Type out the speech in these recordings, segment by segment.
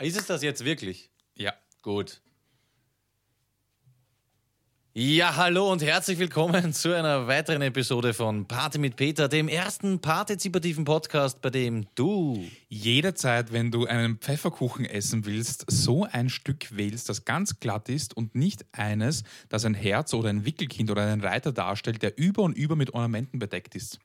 Ist es das jetzt wirklich? Ja. Gut. Ja, hallo und herzlich willkommen zu einer weiteren Episode von Party mit Peter, dem ersten partizipativen Podcast, bei dem du Jederzeit, wenn du einen Pfefferkuchen essen willst, so ein Stück wählst, das ganz glatt ist und nicht eines, das ein Herz oder ein Wickelkind oder einen Reiter darstellt, der über und über mit Ornamenten bedeckt ist.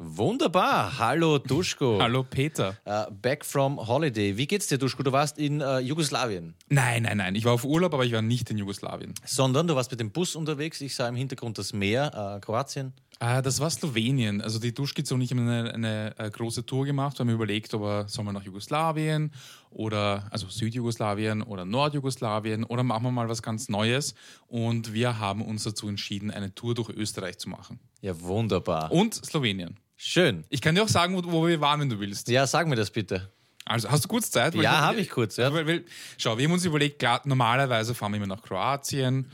Wunderbar. Hallo Duschko. Hallo Peter. Uh, back from holiday. Wie geht's dir, Duschko? Du warst in uh, Jugoslawien. Nein, nein, nein. Ich war auf Urlaub, aber ich war nicht in Jugoslawien. Sondern du warst mit dem Bus unterwegs. Ich sah im Hintergrund das Meer, uh, Kroatien. Ah, das war Slowenien. Also die Duschkizze und ich haben eine, eine, eine, große Tour gemacht. Wir haben überlegt, ob wir, sollen wir nach Jugoslawien oder also Südjugoslawien oder Nordjugoslawien oder machen wir mal was ganz Neues. Und wir haben uns dazu entschieden, eine Tour durch Österreich zu machen. Ja, wunderbar. Und Slowenien. Schön. Ich kann dir auch sagen, wo, wo, wir waren, wenn du willst. Ja, sag mir das bitte. Also, hast du kurz Zeit? Ja, habe ich kurz. Ja. Weil, weil, schau, wir haben uns überlegt, klar, normalerweise fahren wir immer nach Kroatien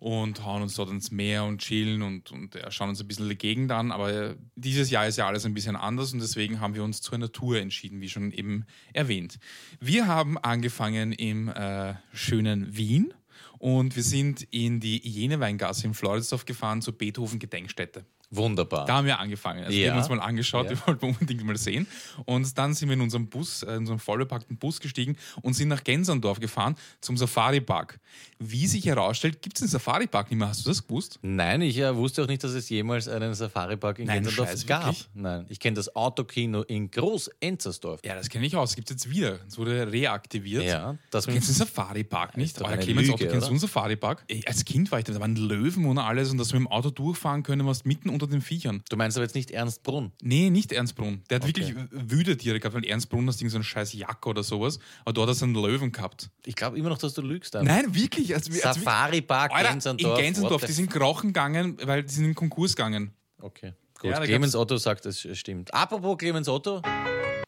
und hauen uns dort ins Meer und chillen und, und schauen uns ein bisschen die Gegend an. Aber dieses Jahr ist ja alles ein bisschen anders und deswegen haben wir uns zu einer Tour entschieden, wie schon eben erwähnt. Wir haben angefangen im äh, schönen Wien und wir sind in die Jeneweingasse in Floridsdorf gefahren zur Beethoven-Gedenkstätte. Wunderbar. Da haben wir angefangen. Also Ja. wir haben uns mal angeschaut, Ja. wir wollten unbedingt mal sehen. Und dann sind wir in unserem Bus, äh, in unserem vollbepackten Bus gestiegen und sind nach Gensandorf gefahren zum Safari-Park. Wie sich herausstellt, gibt es den Safari-Park nicht mehr. Hast du das gewusst? Nein, ich äh, wusste auch nicht, dass es jemals einen Safari-Park in Nein, Gensendorf Scheiß, gab. wirklich? Nein, ich kenne das Autokino in Groß-Enzersdorf. Ja, das kenne ich aus. Gibt es jetzt wieder. Es wurde reaktiviert. Ja, das Du kennst den Safari-Park nicht? Euer Clemens Lüge, Otto, kennst du einen Safari-Park? Als Kind war ich da, da waren Löwen und alles und dass wir mit dem Auto durchfahren können, warst mitten unter den Viechern. Du meinst aber jetzt nicht Ernst Brunn. Nee, nicht Ernst Brunn. Der hat Okay. wirklich wüde Tiere gehabt, weil Ernst Brunn hast so einen scheiß Jack oder sowas. Aber dort hast du einen Löwen gehabt. Ich glaube immer noch, dass du lügst. Dann. Nein, wirklich. Also, also, Safari-Park Alter, Gensendorf. in Gensendorf, what die sind krochen gegangen, weil die sind in Konkurs gegangen. Okay, gut. Ja, Clemens Otto sagt, es stimmt. Apropos Clemens Otto.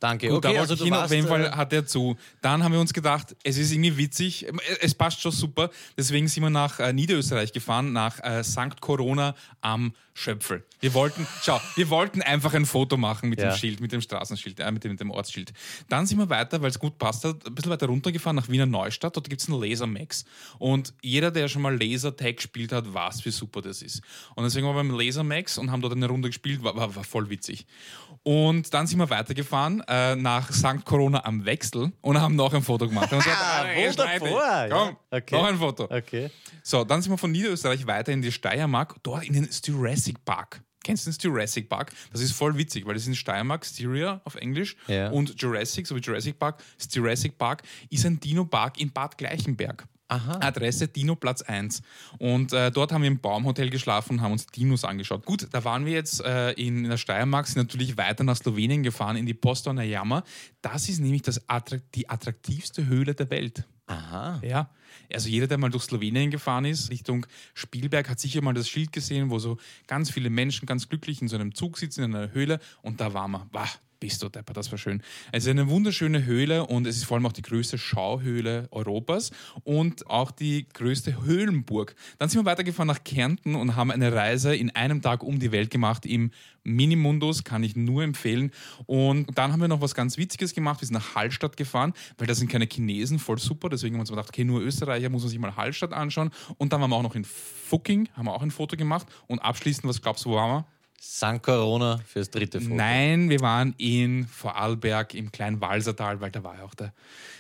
Danke. Gut, okay, da also hin, auf jeden Fall äh, hat er zu. Dann haben wir uns gedacht, es ist irgendwie witzig, es passt schon super. Deswegen sind wir nach äh, Niederösterreich gefahren, nach äh, St. Corona am Schöpfel. Wir wollten, schau, wir wollten einfach ein Foto machen mit Ja. dem Schild, mit dem Straßenschild, äh, mit, dem, mit dem Ortsschild. Dann sind wir weiter, weil es gut passt hat, ein bisschen weiter runtergefahren nach Wiener Neustadt. Dort gibt es einen Lasermax. Und jeder, der schon mal Lasertag gespielt hat, weiß, wie super das ist. Und deswegen waren wir beim Lasermax und haben dort eine Runde gespielt, war, war, war voll witzig. Und dann sind wir weitergefahren äh, nach St. Corona am Wechsel und haben noch ein Foto gemacht. Und Ah, wunderbar, ja. Komm, Okay. noch ein Foto. Okay. So, dann sind wir von Niederösterreich weiter in die Steiermark, dort in den Jurassic Park. Kennst du den Jurassic Park? Das ist voll witzig, weil das ist in Steiermark, Styria auf Englisch Ja. und Jurassic, so wie Jurassic Park, Jurassic Park ist ein Dino-Park in Bad Gleichenberg. Aha. Adresse Dino Platz 1. Und äh, dort haben wir im Baumhotel geschlafen und haben uns Dinos angeschaut. Gut, da waren wir jetzt äh, in der Steiermark, sind natürlich weiter nach Slowenien gefahren, in die Postojna Jama. Das ist nämlich das attrakt die attraktivste Höhle der Welt. Aha. Ja, also jeder, der mal durch Slowenien gefahren ist, Richtung Spielberg, hat sicher mal das Schild gesehen, wo so ganz viele Menschen ganz glücklich in so einem Zug sitzen, in einer Höhle und da waren wir. Wah, bist du Depper, das war schön. Es ist eine wunderschöne Höhle und es ist vor allem auch die größte Schauhöhle Europas und auch die größte Höhlenburg. Dann sind wir weitergefahren nach Kärnten und haben eine Reise in einem Tag um die Welt gemacht im Minimundus, kann ich nur empfehlen. Und dann haben wir noch was ganz Witziges gemacht. Wir sind nach Hallstatt gefahren, weil da sind keine Chinesen, voll super. Deswegen haben wir uns gedacht, okay, nur Österreicher muss man sich mal Hallstatt anschauen. Und dann waren wir auch noch in Fucking, haben wir auch ein Foto gemacht. Und abschließend, was glaubst du, wo waren wir? St. Corona fürs dritte Foto. Nein, wir waren in Vorarlberg im kleinen Walsertal, weil da war ja auch der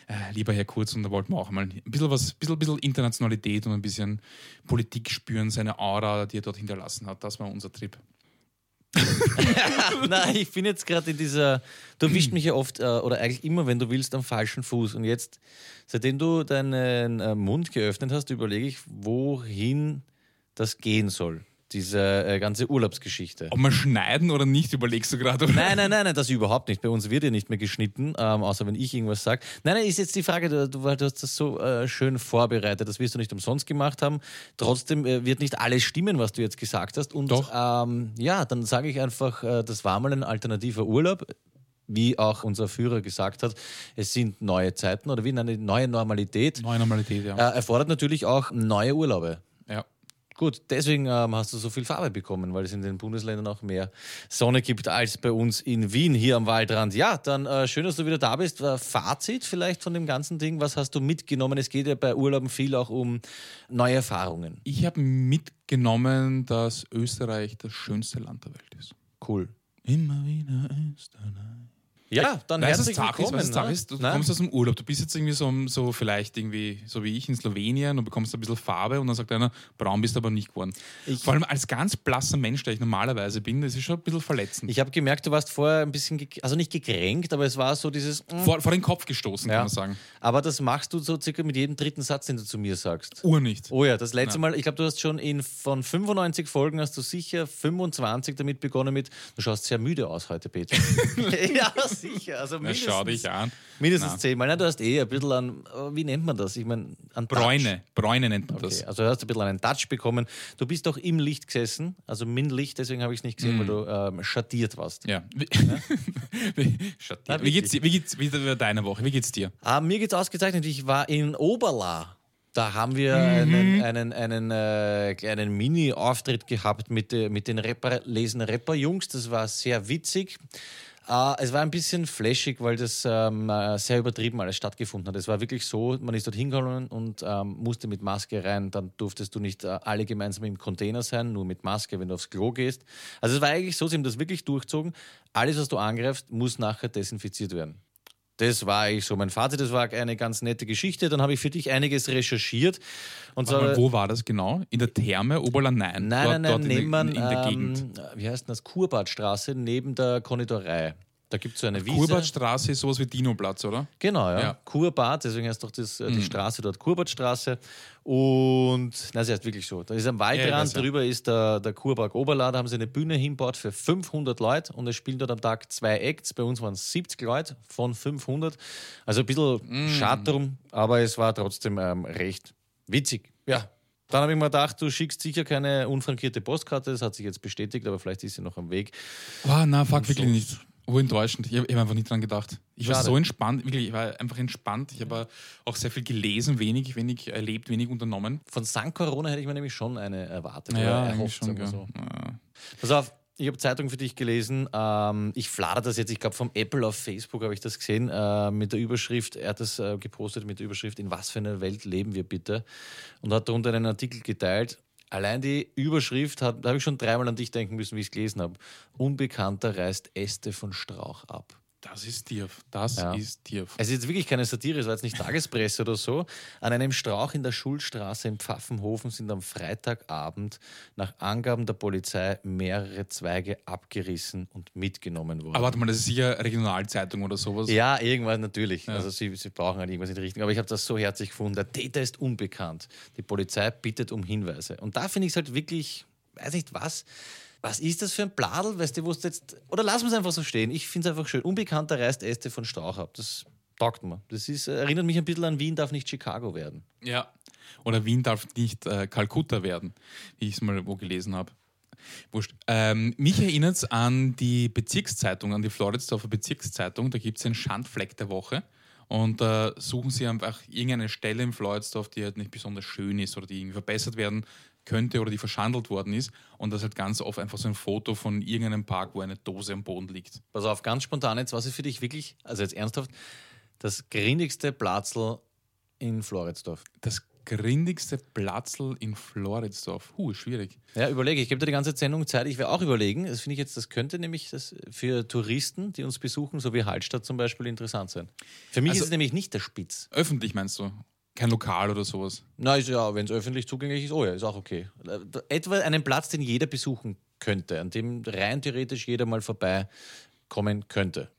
äh, lieber Herr Kurz und da wollten wir auch mal ein bisschen was, bisschen, bisschen Internationalität und ein bisschen Politik spüren, seine Aura, die er dort hinterlassen hat. Das war unser Trip. Nein, ich bin jetzt gerade in dieser. Du erwischt mich ja oft äh, oder eigentlich immer, wenn du willst, am falschen Fuß. Und jetzt, seitdem du deinen äh, Mund geöffnet hast, überlege ich, wohin das gehen soll. Diese äh, ganze Urlaubsgeschichte. Ob wir schneiden oder nicht, überlegst du gerade. Nein, nein, nein, nein, das überhaupt nicht. Bei uns wird ja nicht mehr geschnitten, ähm, außer wenn ich irgendwas sage. Nein, nein, ist jetzt die Frage, du, du hast das so äh, schön vorbereitet, das wirst du nicht umsonst gemacht haben. Trotzdem äh, wird nicht alles stimmen, was du jetzt gesagt hast. Und Doch. Ähm, ja, dann sage ich einfach, äh, das war mal ein alternativer Urlaub. Wie auch unser Führer gesagt hat, es sind neue Zeiten oder wie eine neue Normalität. Neue Normalität, ja. Äh, erfordert natürlich auch neue Urlaube. Gut, deswegen ähm, hast du so viel Farbe bekommen, weil es in den Bundesländern auch mehr Sonne gibt als bei uns in Wien hier am Waldrand. Ja, dann äh, schön, dass du wieder da bist. Äh, Fazit vielleicht von dem ganzen Ding. Was hast du mitgenommen? Es geht ja bei Urlauben viel auch um neue Erfahrungen. Ich habe mitgenommen, dass Österreich das schönste Land der Welt ist. Cool. Immer wieder Österreich. Ja, dann Weißt du, herzlich ist, willkommen. was Sache ne? ist? Du Nein? kommst aus dem Urlaub, du bist jetzt irgendwie so, so vielleicht irgendwie, so wie ich in Slowenien und bekommst ein bisschen Farbe und dann sagt einer, braun bist du aber nicht geworden. Ich- Vor allem als ganz blasser Mensch, der ich normalerweise bin, das ist schon ein bisschen verletzend. Ich habe gemerkt, du warst vorher ein bisschen, also nicht gekränkt, aber es war so dieses. mm, vor, vor den Kopf gestoßen, Ja. kann man sagen. Aber das machst du so circa mit jedem dritten Satz, den du zu mir sagst. Ur nicht. Oh ja, das letzte Mal, ich glaube, du hast schon in von 95 Folgen hast du sicher 25 damit begonnen mit, du schaust sehr müde aus heute, Peter. ja, sicher. Also Na, mindestens, schau dich an. mindestens Na. zehnmal. Nein, du hast eh ein bisschen an, äh, wie nennt man das? Ich meine, an Touch. Bräune. Bräune nennt man Okay, das. also du hast ein bisschen einen Touch bekommen. Du bist doch im Licht gesessen, also min Licht, deswegen habe ich es nicht gesehen, weil du ähm, schattiert warst. Mm. Ja. Wie, wie, Schatz, Na, wie geht's dir? Wie geht's wie war deine Woche? Wie geht's dir? Ah, mir geht's ausgezeichnet. Ich war in Oberla. Da haben wir Mhm. einen, einen, einen äh, kleinen Mini-Auftritt gehabt mit, äh, mit den Rapper, Lesen Rapper-Jungs. Das war sehr witzig. Äh, es war ein bisschen flashig, weil das ähm, äh, sehr übertrieben alles stattgefunden hat. Es war wirklich so, man ist dort hingekommen und ähm, musste mit Maske rein. Dann durftest du nicht äh, alle gemeinsam im Container sein, nur mit Maske, wenn du aufs Klo gehst. Also es war eigentlich so, sie haben das wirklich durchzogen. Alles, was du angreifst, muss nachher desinfiziert werden. Das war eigentlich so mein Fazit. Das war eine ganz nette Geschichte. Dann habe ich für dich einiges recherchiert. Und Warte mal, wo war das genau? In der Therme? Oberland? Nein. nein, dort, nein, nein, dort neben in, der- in der ähm, Gegend. wie heißt denn das? Kurbadstraße neben der Konditorei. Da gibt es so eine Wiese. Kurbadstraße ist sowas wie Dinoplatz, oder? Genau, ja. Ja. Kurbad, deswegen heißt doch das, äh, die Straße dort Kurbadstraße. Und, na, sie heißt wirklich so. Da ist am Ja, Waldrand, ja. drüber ist der, der Kurpark Oberla, da haben sie eine Bühne hinbaut für 500 Leute und es spielen dort am Tag zwei Acts. Bei uns waren es 70 Leute von 500. Also ein bisschen Mm. schade drum, aber es war trotzdem ähm, recht witzig. Ja. Dann habe ich mir gedacht, du schickst sicher keine unfrankierte Postkarte, das hat sich jetzt bestätigt, aber vielleicht ist sie noch am Weg. Oh, na, fuck, wirklich nicht. Oh, enttäuschend. Ich habe hab einfach nicht dran gedacht. Ich war Schade. so entspannt, wirklich, ich war einfach entspannt. Ich habe auch sehr viel gelesen, wenig, wenig erlebt, wenig unternommen. Von St. Corona hätte ich mir nämlich schon eine erwartet. Ja, eigentlich erhofft, schon. so. Ja. Pass auf, ich habe Zeitung für dich gelesen. Ähm, ich fladere das jetzt, ich glaube vom Apple auf Facebook habe ich das gesehen, äh, mit der Überschrift, er hat das äh, gepostet mit der Überschrift, in was für einer Welt leben wir bitte? Und hat darunter einen Artikel geteilt. Allein die Überschrift, hat- da habe ich schon dreimal an dich denken müssen, wie ich es gelesen habe. Unbekannter reißt Äste von Strauch ab. Das ist tief. Das Ja. ist tief. Es ist jetzt wirklich keine Satire, es war jetzt nicht Tagespresse oder so. An einem Strauch in der Schulstraße in Pfaffenhofen sind am Freitagabend nach Angaben der Polizei mehrere Zweige abgerissen und mitgenommen worden. Aber warte mal, das ist sicher Regionalzeitung oder sowas. ja, irgendwas natürlich. Also sie, sie brauchen halt irgendwas in die Richtung. Aber ich habe das so herzlich gefunden. Der Täter ist unbekannt. Die Polizei bittet um Hinweise. Und da finde ich es halt wirklich, weiß nicht was. Was ist das für ein Bladel? Weißt du, wo jetzt. Oder lassen wir es einfach so stehen. Ich finde es einfach schön. Unbekannter reißt Äste von Strauch ab. Das taugt mir. Das ist, erinnert mich ein bisschen an Wien darf nicht Chicago werden. Ja. Oder Wien darf nicht äh, Kalkutta werden, wie ich es mal wo gelesen habe. Wurscht. Ähm, mich erinnert es an die Bezirkszeitung, an die Floridsdorfer Bezirkszeitung. Da gibt es einen Schandfleck der Woche. Und da suchen sie einfach irgendeine Stelle im Floridsdorf, die halt nicht besonders schön ist oder die irgendwie verbessert werden könnte oder die verschandelt worden ist. Und das ist halt ganz oft einfach so ein Foto von irgendeinem Park, wo eine Dose am Boden liegt. Pass auf, ganz spontan jetzt, was ist für dich wirklich, also jetzt ernsthaft, das grindigste Platzl in Floridsdorf? Das grindigste Platzl in Floridsdorf. Huh, schwierig. Ja, überlege. Ich gebe dir die ganze Sendung Zeit. Ich werde auch überlegen. Das finde ich jetzt, das könnte nämlich das für Touristen, die uns besuchen, so wie Hallstatt zum Beispiel, interessant sein. Für mich Also- ist es nämlich nicht der Spitz. Öffentlich meinst du? Kein Lokal oder sowas. Na, ist ja, wenn es öffentlich zugänglich ist, oh ja, ist auch okay. Äh, Etwa einen Platz, den jeder besuchen könnte, an dem rein theoretisch jeder mal vorbeikommen könnte.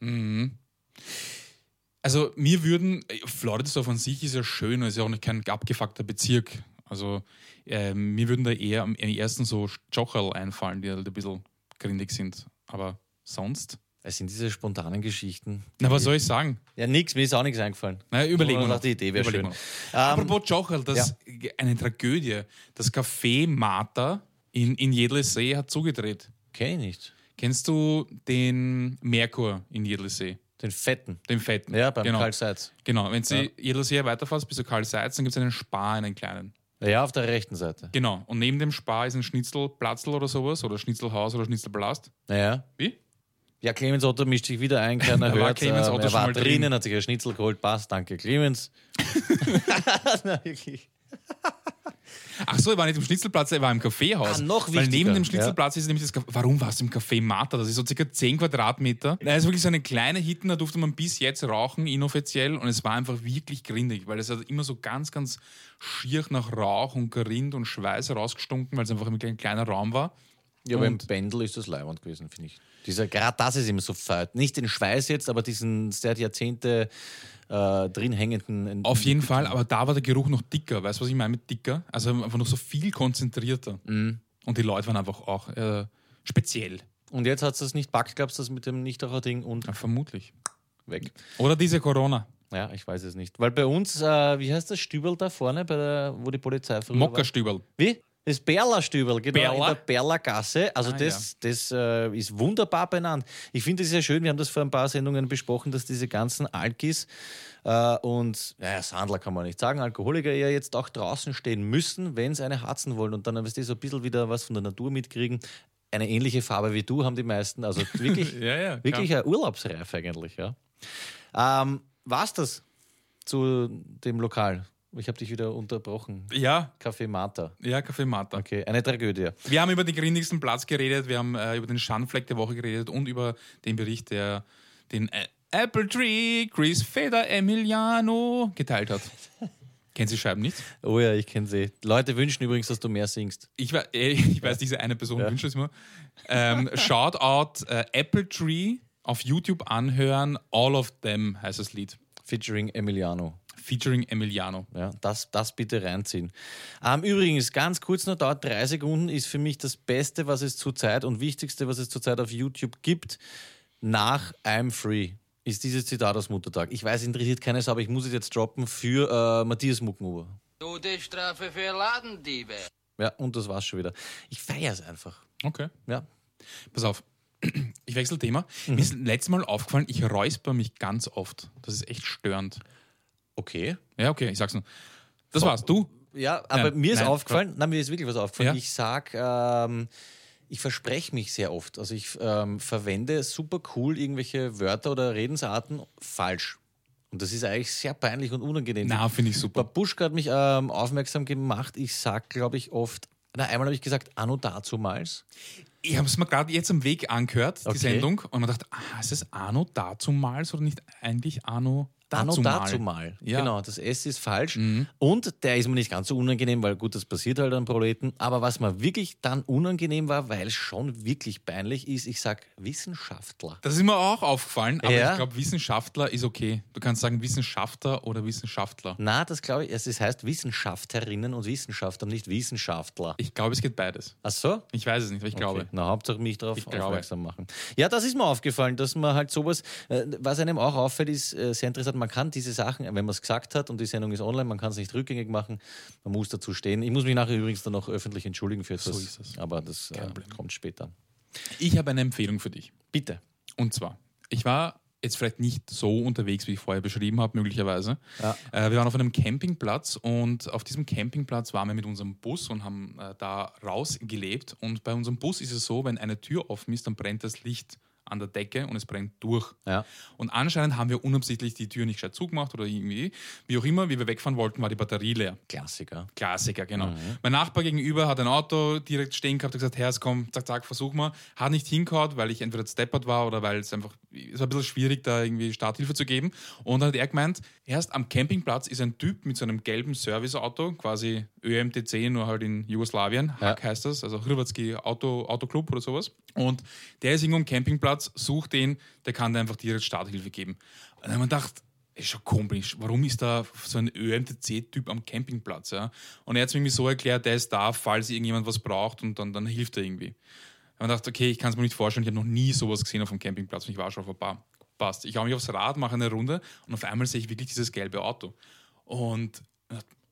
Also mir würden, äh, Floridsdorf an sich ist ja schön, ist ja auch nicht kein abgefuckter Bezirk. Also äh, mir würden da eher am am ersten so Jocherl einfallen, die halt ein bisschen grindig sind. Aber sonst? Es sind diese spontanen Geschichten. Na, was soll ich sagen? Ja, nix, mir ist auch nichts eingefallen. Na, überlegen wir Aber noch. Die Idee wäre schön. Ähm, Apropos Jocherl, das eine Tragödie. Das Café Martha in, in Jedlesee hat zugedreht. Kenn ich nicht. Kennst du den Merkur in Jedlesee? Den Fetten. Den fetten. Ja, beim genau. Karl Seitz. Genau, wenn Sie Jedlesee weiterfährst bis zu Karl Seitz, dann gibt es einen Spar, einen kleinen. Ja, auf der rechten Seite. Genau. Und neben dem Spar ist ein Schnitzelplatzl oder sowas oder Schnitzelhaus oder Schnitzelblast. Naja. Wie? Ja, Clemens Otto mischt sich wieder ein, keiner Da war hört. Clemens äh, Otto er schon war mal drin. drinnen, hat sich ein Schnitzel geholt. Passt, danke Clemens. Na, wirklich. Ach so, er war nicht im Schnitzelplatz, er war im Kaffeehaus. Ah, noch Weil neben wichtiger, dem Schnitzelplatz ist nämlich das Café. Warum warst du im Café Mata? Das ist so circa 10 Quadratmeter. Da ist wirklich so eine kleine Hitten, da durfte man bis jetzt rauchen, inoffiziell. Und es war einfach wirklich grindig, weil es hat immer so ganz, ganz schier nach Rauch und Gerind und Schweiß rausgestunken, weil es einfach ein kleiner Raum war. Ja, aber im Und- Pendel ist das leibend gewesen, finde ich. Dieser, gerade das ist immer so fett. Nicht den Schweiß jetzt, aber diesen seit Jahrzehnte äh, drin hängenden. Auf jeden Fall, aber da war der Geruch noch dicker. Weißt du, was ich meine mit dicker? Also einfach noch so viel konzentrierter. Mhm. Und die Leute waren einfach auch äh, speziell. Und jetzt hat es das nicht packt, glaubst du, das mit dem Nichtraucher-Ding und Ja, vermutlich. weg. Oder diese Corona. Ja, ich weiß es nicht. Weil bei uns, äh, wie heißt das Stübel da vorne, bei der, wo die Polizei früher war? Mockerstübel. Wie? Das Berla-Stübel, genau, Berla? in der Berla-Gasse. Also Ah, das, das äh, ist wunderbar benannt. Ich finde es ja schön, wir haben das vor ein paar Sendungen besprochen, dass diese ganzen Alkis äh, und, naja, Sandler kann man nicht sagen, Alkoholiker ja jetzt auch draußen stehen müssen, wenn sie eine harzen wollen und dann, weißt du, so ein bisschen wieder was von der Natur mitkriegen. Eine ähnliche Farbe wie du haben die meisten. Also wirklich, Ja, ja. klar. wirklich eine Urlaubsreife eigentlich, ja. Ähm, war's das zu dem Lokal? Ich habe dich wieder unterbrochen. Ja, Café Mata. ja, Café Mata. Okay, eine Tragödie. Wir haben über den grindigsten Platz geredet, wir haben äh, über den Schandfleck der Woche geredet und über den Bericht, der den äh, Apple Tree Chris Feder Emiliano geteilt hat. Kennt Sie Scheiben nicht? Oh ja, ich kenne sie. Leute wünschen übrigens, dass du mehr singst. Ich, we- ich weiß, diese eine Person Ja. wünscht es mir. Ähm, Shoutout äh, Apple Tree auf YouTube anhören. All of Them heißt das Lied. Featuring Emiliano. Featuring Emiliano. Ja, das, das bitte reinziehen. Ähm, übrigens, ganz kurz noch, dauert drei Sekunden, ist für mich das Beste, was es zurzeit und Wichtigste, was es zurzeit auf YouTube gibt, nach I'm Free, ist dieses Zitat aus Muttertag. Ich weiß, interessiert keines, aber ich muss es jetzt droppen für äh, Matthias Muckenhuber. Todesstrafe für Ladendiebe. Ja, und das war's schon wieder. Ich feiere es einfach. Okay. Ja. Pass auf. Ich wechsle Thema. Mhm. Mir ist letztes Mal aufgefallen, ich räusper mich ganz oft. Das ist echt störend. Okay. Ja, okay, ich sag's nur. Das war's. Du? Ja, aber Nein, mir ist nein, aufgefallen, nein, mir ist wirklich was aufgefallen. Ja? Ich sag, ähm, ich verspreche mich sehr oft. Also ich ähm, verwende super cool irgendwelche Wörter oder Redensarten falsch. Und das ist eigentlich sehr peinlich und unangenehm. Na, finde ich super. Buschka hat mich ähm, aufmerksam gemacht. Ich sag, glaube ich, oft, na, einmal habe ich gesagt, anno dazumals. Ich habe es mir gerade jetzt am Weg angehört, die Okay. Sendung, und man dachte, ah, ist es Anno dazumals oder nicht eigentlich Anno Anno dazumal? dazumal. Ja. Genau, das S ist falsch. Mhm. Und der ist mir nicht ganz so unangenehm, weil gut, das passiert halt an Proleten. Aber was mir wirklich dann unangenehm war, weil es schon wirklich peinlich ist, ich sag Wissenschaftler. Das ist mir auch aufgefallen, aber Ja. ich glaube, Wissenschaftler ist okay. Du kannst sagen Wissenschaftler oder Wissenschaftler. Na, das glaube ich, es heißt Wissenschaftlerinnen und Wissenschaftler, nicht Wissenschaftler. Ich glaube, es geht beides. Ach so? Ich weiß es nicht, aber ich glaube. Okay. Na, Hauptsache mich darauf glaube. aufmerksam machen. Ja, das ist mir aufgefallen, dass man halt sowas, äh, was einem auch auffällt, ist äh, sehr interessant, man kann diese Sachen, wenn man es gesagt hat und die Sendung ist online, man kann es nicht rückgängig machen, man muss dazu stehen. Ich muss mich nachher übrigens dann noch öffentlich entschuldigen für etwas, So ist es. aber das äh, kommt später. Ich habe eine Empfehlung für dich. Bitte. Und zwar, ich war jetzt vielleicht nicht so unterwegs, wie ich vorher beschrieben habe, möglicherweise. Ja. Äh, wir waren auf einem Campingplatz und auf diesem Campingplatz waren wir mit unserem Bus und haben äh, da rausgelebt. Und bei unserem Bus ist es so, wenn eine Tür offen ist, dann brennt das Licht an der Decke und es brennt durch. Ja. Und anscheinend haben wir unabsichtlich die Tür nicht gescheit zugemacht oder irgendwie. Wie auch immer, wie wir wegfahren wollten, war die Batterie leer. Klassiker. Klassiker, genau. Mhm. Mein Nachbar gegenüber hat ein Auto direkt stehen gehabt, hat gesagt, Herr, komm, zack, zack, versuch mal. Hat nicht hingehauen, weil ich entweder steppert war oder weil es einfach, es war ein bisschen schwierig, da irgendwie Starthilfe zu geben. Und dann hat er gemeint, erst am Campingplatz ist ein Typ mit so einem gelben Serviceauto, quasi ÖMTC, nur halt in Jugoslawien, Ja. Hack heißt das, also Hrvatski Auto, Autoclub oder sowas. Und der ist irgendwo am Campingplatz, sucht den, der kann dir einfach direkt Starthilfe geben. Und dann haben wir gedacht, ist schon komisch. Warum ist da so ein ÖMTC-Typ am Campingplatz? Ja? Und er hat es mir so erklärt, der ist da, falls irgendjemand was braucht und dann, dann hilft er irgendwie. Und ich dachte, okay, ich kann es mir nicht vorstellen, ich habe noch nie sowas gesehen auf dem Campingplatz und ich war schon auf ein paar. Passt. Ich hau mich aufs Rad, mache eine Runde und auf einmal sehe ich wirklich dieses gelbe Auto. Und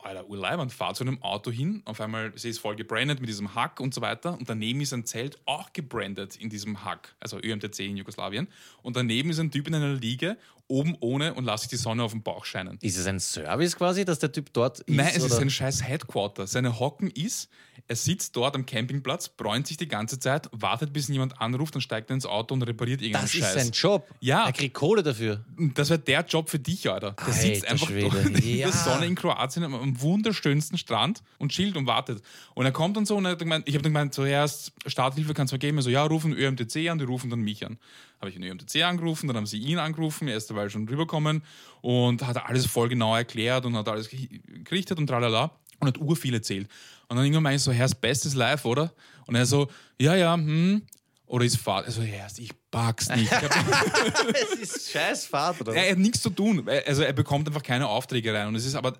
Alter, urleibend, fahr zu einem Auto hin, auf einmal ich es voll gebrandet mit diesem Hack und so weiter und daneben ist ein Zelt auch gebrandet in diesem Hack, also ÖMTC in Jugoslawien und daneben ist ein Typ in einer Liege, oben ohne und lasse sich die Sonne auf den Bauch scheinen. Ist es ein Service quasi, dass der Typ dort ist? Nein, es ist oder? ein scheiß Headquarter. Seine Hocken ist, er sitzt dort am Campingplatz, bräunt sich die ganze Zeit, wartet, bis jemand anruft, dann steigt er ins Auto und repariert irgendeinen das Scheiß. ist sein Job. Ja. Er kriegt Kohle dafür. Das wäre der Job für dich, Alter. Der sitzt Alter einfach Schwede. dort in Ja. der Sonne in Kroatien am, am wunderschönsten Strand und chillt und wartet. Und er kommt dann so und er hat gemeint, ich habe dann gemeint, zuerst Starthilfe kannst du mir geben. Er so, ja, rufen ÖMTC an, die rufen dann mich an. Habe ich den ÖMTC angerufen, dann haben sie ihn angerufen, er ist dabei schon rübergekommen und hat alles voll genau erklärt und hat alles ge- gerichtet und tralala und hat urviel erzählt. Und dann irgendwann meine ich so, Herr, das Beste ist live, oder? Und er so, ja, ja, hm. Oder ist Fahrt? Also, Herr, ich pack's nicht. Es ist scheiß Fahrt, oder? er hat nichts zu tun. Also er bekommt einfach keine Aufträge rein. Und es ist aber,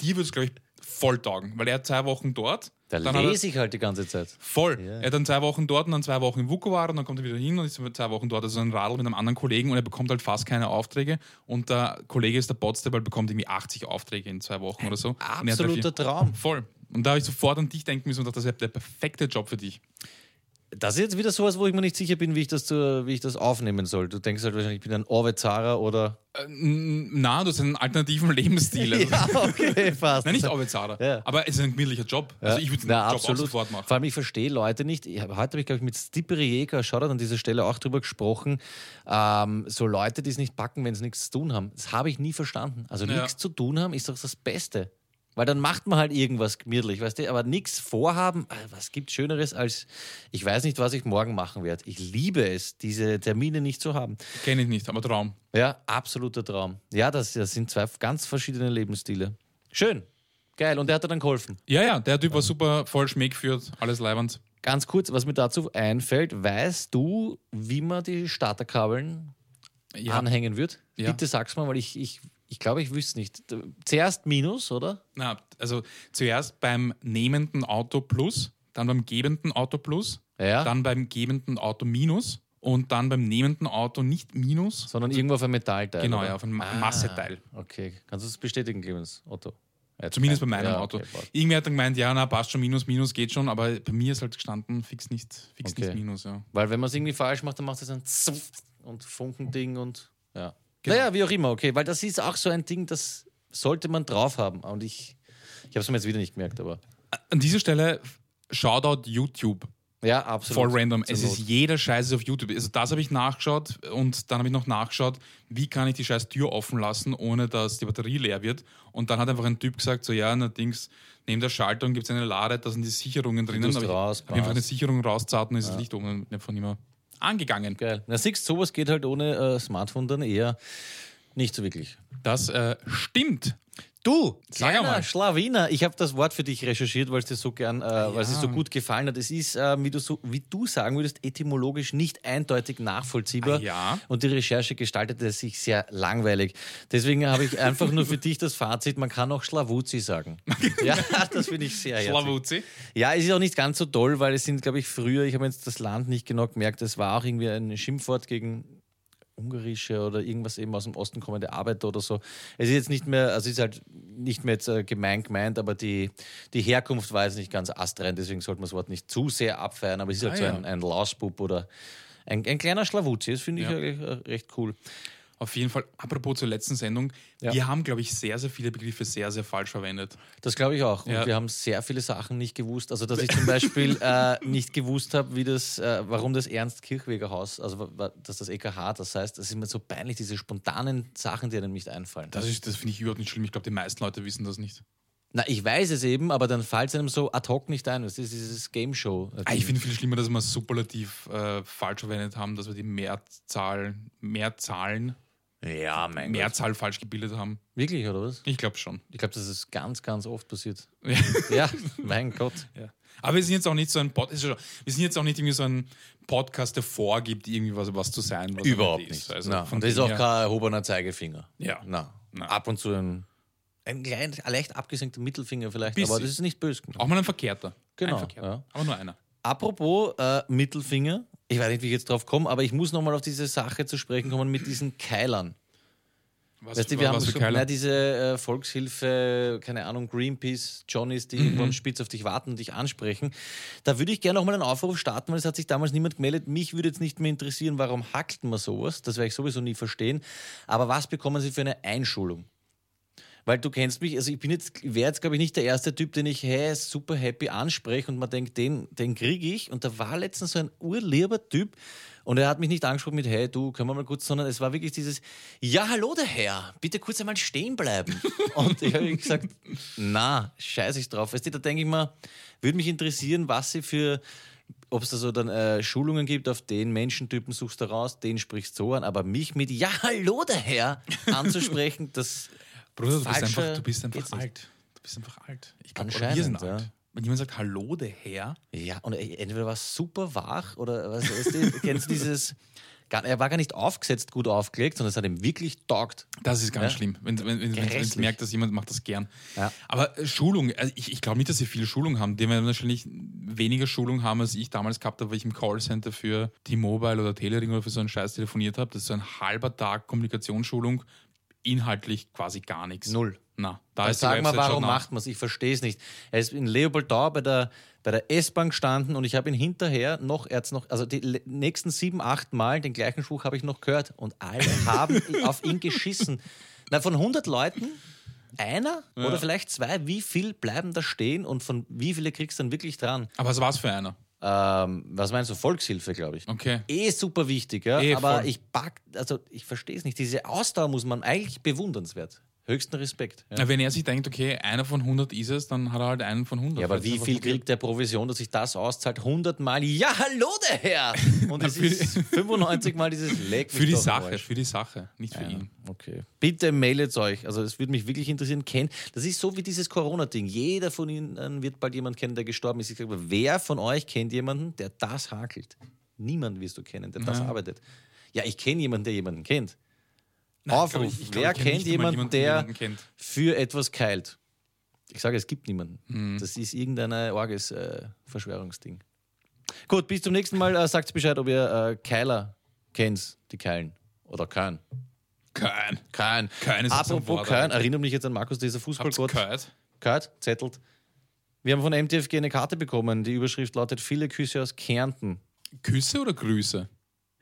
dir würde es, glaube ich, voll taugen, weil er zwei Wochen dort. Da dann er, lese ich halt die ganze Zeit. voll. Ja. Er hat dann zwei Wochen dort und dann zwei Wochen in Vukovar und dann kommt er wieder hin und ist zwei Wochen dort. Also ein Radl mit einem anderen Kollegen und er bekommt halt fast keine Aufträge. Und der Kollege ist der Potstable, bekommt irgendwie 80 Aufträge in zwei Wochen oder so. Er Absoluter Traum. Voll. Und da habe ich sofort an dich denken müssen und dachte, das wäre der perfekte Job für dich. Das ist jetzt wieder sowas, wo ich mir nicht sicher bin, wie ich das, zu, wie ich das aufnehmen soll. Du denkst halt wahrscheinlich, ich bin ein Orvezara oder. Äh, na, du hast einen alternativen Lebensstil. Also, Ja, okay, fast. Nein, nicht Arbeitsader. Ja. Aber es ist ein gemütlicher Job. Also ich würde den Na, Job absolut. auch sofort machen. Vor allem, ich verstehe Leute nicht. Ich, heute habe ich, glaube ich, mit Stippery Jäger, Shoutout an dieser Stelle auch drüber gesprochen. Ähm, so Leute, die es nicht packen, wenn sie nichts zu tun haben. Das habe ich nie verstanden. Also Ja. nichts zu tun haben ist doch das Beste. Weil dann macht man halt irgendwas gemütlich, weißt du? Aber nichts vorhaben, äh, was gibt Schöneres als, ich weiß nicht, was ich morgen machen werde. Ich liebe es, diese Termine nicht zu haben. Kenne ich nicht, aber Traum. Ja, absoluter Traum. Ja, das, das sind zwei ganz verschiedene Lebensstile. Schön. Geil. Und der hat dir dann geholfen. Ja, ja, der Typ war super, voll Schmäh geführt, alles leibend. Ganz kurz, was mir dazu einfällt, weißt du, wie man die Starterkabeln Ja. anhängen wird? Ja. Bitte sag's mal, weil ich, ich, ich glaube, ich wüsste nicht. Zuerst Minus, oder? Na, also zuerst beim nehmenden Auto Plus, dann beim gebenden Auto Plus, Ja. dann beim gebenden Auto Minus und dann beim nehmenden Auto nicht Minus. Sondern irgendwo auf ein Metallteil. Genau, oder? ja, auf ein Ma- Masseteil. Okay. Kannst du das bestätigen, Clemens? Otto? Zumindest bei meinem ja, Auto. okay. Irgendwer hat dann gemeint, ja, na, passt schon, Minus, Minus geht schon, aber bei mir ist halt gestanden, fix nicht, fix Okay. nicht Minus, ja. Weil wenn man es irgendwie falsch macht, dann macht es ein Zupf und Funkending und ja. Genau. Naja, wie auch immer, okay. Weil das ist auch so ein Ding, das sollte man drauf haben. Und ich, ich habe es mir jetzt wieder nicht gemerkt, aber An dieser Stelle, Shoutout YouTube. ja, absolut. Voll random. Es ist jeder Scheiß auf YouTube. Also das habe ich nachgeschaut und dann habe ich noch nachgeschaut, wie kann ich die scheiß Tür offen lassen, ohne dass die Batterie leer wird. Und dann hat einfach ein Typ gesagt, so ja, allerdings neben der Schaltung gibt es eine Lade, da sind die Sicherungen drinnen. tust Habe ich, raus, hab einfach eine. Sicherung rauszahlt und ist das Licht oben nicht von immer angegangen. Geil. Na, siehst sowas geht halt ohne äh, Smartphone dann eher nicht so wirklich. Das äh, stimmt. Du, Sag kleiner. Schlawiner, ich habe das Wort für dich recherchiert, weil es dir so gern, äh, weil es dir so gut gefallen hat. Es ist, äh, wie, du so, wie du sagen würdest, etymologisch nicht eindeutig nachvollziehbar. Ah, ja. Und die Recherche gestaltete sich sehr langweilig. Deswegen habe ich einfach nur für dich das Fazit, man kann auch Schlawuzi sagen. ja, das finde ich sehr. Slavuzzi. Ja, es ist auch nicht ganz so toll, weil es sind, glaube ich, früher, ich habe jetzt das Land nicht genau gemerkt, es war auch irgendwie ein Schimpfwort gegen ungarische oder irgendwas eben aus dem Osten kommende Arbeiter oder so. Es ist jetzt nicht mehr, also es ist halt nicht mehr jetzt äh, gemein gemeint, aber die, die Herkunft war jetzt nicht ganz astrein, deswegen sollte man das Wort nicht zu sehr abfeiern, aber es ist halt Ah, so ja. ein, ein Lausbub oder ein, ein kleiner Schlawuzi, das finde ich Ja. eigentlich äh, recht cool. Auf jeden Fall, apropos zur letzten Sendung, Ja. wir haben, glaube ich, sehr, sehr viele Begriffe sehr, sehr falsch verwendet. Das glaube ich auch. Und Ja. wir haben sehr viele Sachen nicht gewusst. Also, dass ich zum Beispiel äh, nicht gewusst habe, wie das, äh, warum das Ernst-Kirchweger-Haus, also dass das EKH das heißt, das ist mir so peinlich, diese spontanen Sachen, die einem nicht einfallen. Das, ist- das finde ich überhaupt nicht schlimm. Ich glaube, die meisten Leute wissen das nicht. Na, ich weiß es eben, aber dann fällt es einem so ad hoc nicht ein. Das ist dieses Game Show. Ah, ich finde viel schlimmer, dass wir Superlativ äh, falsch verwendet haben, dass wir die Mehrzahl, Mehrzahlen, ja, mein Mehrzahl falsch gebildet haben. Wirklich, oder was? Ich glaube schon. Ich glaube, das ist ganz, ganz oft passiert. Ja. Ja, mein Gott. Ja. Aber wir sind jetzt auch nicht so ein Pod ist schon- wir sind jetzt auch nicht irgendwie so ein Podcast, der vorgibt, irgendwie was, was zu sein. Was er Überhaupt ist. nicht. Also Na, von und das ist auch kein erhobener Zeigefinger. Ja. Na, Na. ab und zu ein, ein klein, ein leicht abgesenkter Mittelfinger vielleicht, Bisschen. aber das ist nicht böse. Auch mal ein Verkehrter. Genau, Ein Verkehrter. ja. Aber nur einer. Apropos äh, Mittelfinger, ich weiß nicht, wie ich jetzt drauf komme, aber ich muss nochmal auf diese Sache zu sprechen kommen mit diesen Keilern. Was- weißt du, wir haben Keiler? na, diese äh, Volkshilfe, keine Ahnung, Greenpeace, Johnnies, die Mhm. irgendwo am Spitz auf dich warten und dich ansprechen. Da würde ich gerne noch mal einen Aufruf starten, weil es hat sich damals niemand gemeldet. Mich würde jetzt nicht mehr interessieren, warum hackelt man sowas? Das werde ich sowieso nie verstehen. Aber was bekommen Sie für eine Einschulung? Weil du kennst mich, also ich bin jetzt, wäre jetzt, glaube ich, nicht der erste Typ, den ich hey, super happy anspreche und man denkt, den, den kriege ich. Und da war letztens so ein urlieber Typ und er hat mich nicht angesprochen mit hey, du, können wir mal kurz, sondern es war wirklich dieses, ja, hallo der Herr, bitte kurz einmal stehen bleiben. und ich habe gesagt, na, scheiße ich drauf. Weißt du, da denke ich mal, würde mich interessieren, was sie für ob es da so dann äh, Schulungen gibt, auf den Menschentypen suchst du raus, den sprichst du so an, aber mich mit Ja, hallo der Herr anzusprechen, das Bruder, du bist einfach, du bist einfach alt. Du bist einfach alt. Ich glaube, wir sind ja. alt. Wenn jemand sagt, hallo, der Herr, Ja, und er- entweder war es super wach oder was weißt du, kennst du dieses. Er war gar nicht aufgesetzt, gut aufgelegt, sondern es hat ihm wirklich taugt. das ist ganz Ja. schlimm. Wenn, wenn, wenn, wenn man merkt, dass jemand macht das gern. Ja. Aber äh, Schulung, also ich, ich glaube nicht, dass sie viel Schulung haben. Die werden wahrscheinlich weniger Schulung haben, als ich damals gehabt habe, weil ich im Callcenter für T-Mobile oder Telering oder für so einen Scheiß telefoniert habe. Das ist so ein halber Tag Kommunikationsschulung, inhaltlich quasi gar nichts. Null. Na, da Da ist sag mal, warum macht man es? Ich verstehe es nicht. Er ist in Leopoldau bei der, bei der S-Bahn gestanden und ich habe ihn hinterher noch, er noch, also die nächsten sieben, acht Mal den gleichen Spruch habe ich noch gehört und alle haben auf ihn geschissen. Na, von 100 Leuten einer oder vielleicht zwei, wie viel bleiben da stehen und von wie viele kriegst du dann wirklich dran? Aber was war es für einer? Ähm, was meinst du? Volkshilfe, glaube ich. Okay. Eh super wichtig, ja. Eh, aber voll. ich pack, also ich verstehe es nicht. Diese Ausdauer muss man eigentlich bewundernswert. Höchsten Respekt. Ja. Wenn er sich denkt, okay, einer von 100 ist es, dann hat er halt einen von 100. Ja, aber wie viel kriegt der Provision, dass sich das auszahlt? 100 Mal, ja, hallo der Herr! Und es ist 95 Mal dieses Leck. Für die Sache, für die Sache, nicht für Ja, ihn. okay. Bitte meldet euch. Also es würde mich wirklich interessieren. Kennt, das ist so wie dieses Corona-Ding. Jeder von Ihnen wird bald jemanden kennen, der gestorben ist. Ich sage, wer von euch kennt jemanden, der das hakelt? Niemand wirst du kennen, der das Ja. arbeitet. Ja, ich kenne jemanden, der jemanden kennt. Nein, Aufruf. ich- ich glaub, wer kennt einmal jemanden, der kennt. für etwas keilt? Ich sage, es gibt niemanden. Mhm. Das ist irgendein orges äh, Verschwörungsding. Gut, bis zum nächsten Mal. Äh, sagt Bescheid, ob ihr äh, Keiler kennt, die Keilen. Oder kein. Kein. Kein. Kein ist Apropos kein, Alter. erinnert mich jetzt an Markus, dieser Fußballgott. gehört? Kurt, zettelt. Wir haben von MTFG eine Karte bekommen. Die Überschrift lautet: Viele Küsse aus Kärnten. Küsse oder Grüße?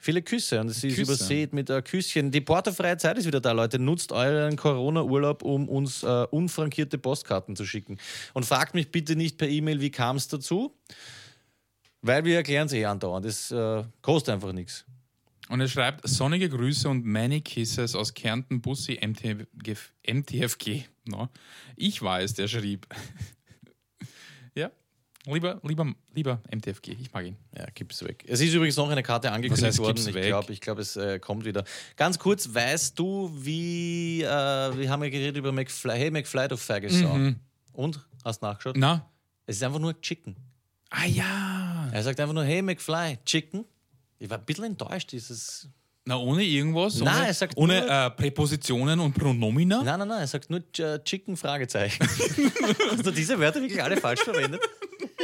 Viele Küsse und sie ist übersät mit äh, Küsschen. Die portofreie Zeit ist wieder da, Leute. Nutzt euren Corona-Urlaub, um uns äh, unfrankierte Postkarten zu schicken. Und fragt mich bitte nicht per E-Mail, wie kam es dazu, weil wir erklären es eh andauernd. Das äh, kostet einfach nichts. Und er schreibt sonnige Grüße und many kisses aus Kärnten Bussi MTFG. MTFG. No. Ich war es, der schrieb. Lieber, lieber, lieber MTFG, ich mag ihn. Ja, gib's weg. Es ist übrigens noch eine Karte angekündigt heißt, worden. Ich glaube, ich glaub, es äh, kommt wieder. Ganz kurz, weißt du, wie, äh, wir haben ja geredet über McFly, hey McFly, du Faggesau. Mhm. Und? Hast nachgeschaut? Na? Es ist einfach nur Chicken. Ah ja. Er sagt einfach nur, hey McFly, Chicken. Ich war ein bisschen enttäuscht, dieses. Na, ohne irgendwas? Nein, ohne, er sagt ohne nur- äh, Präpositionen und Pronomina? Nein, nein, nein, er sagt nur äh, Chicken, Fragezeichen. Hast du diese Wörter wirklich alle falsch verwendet?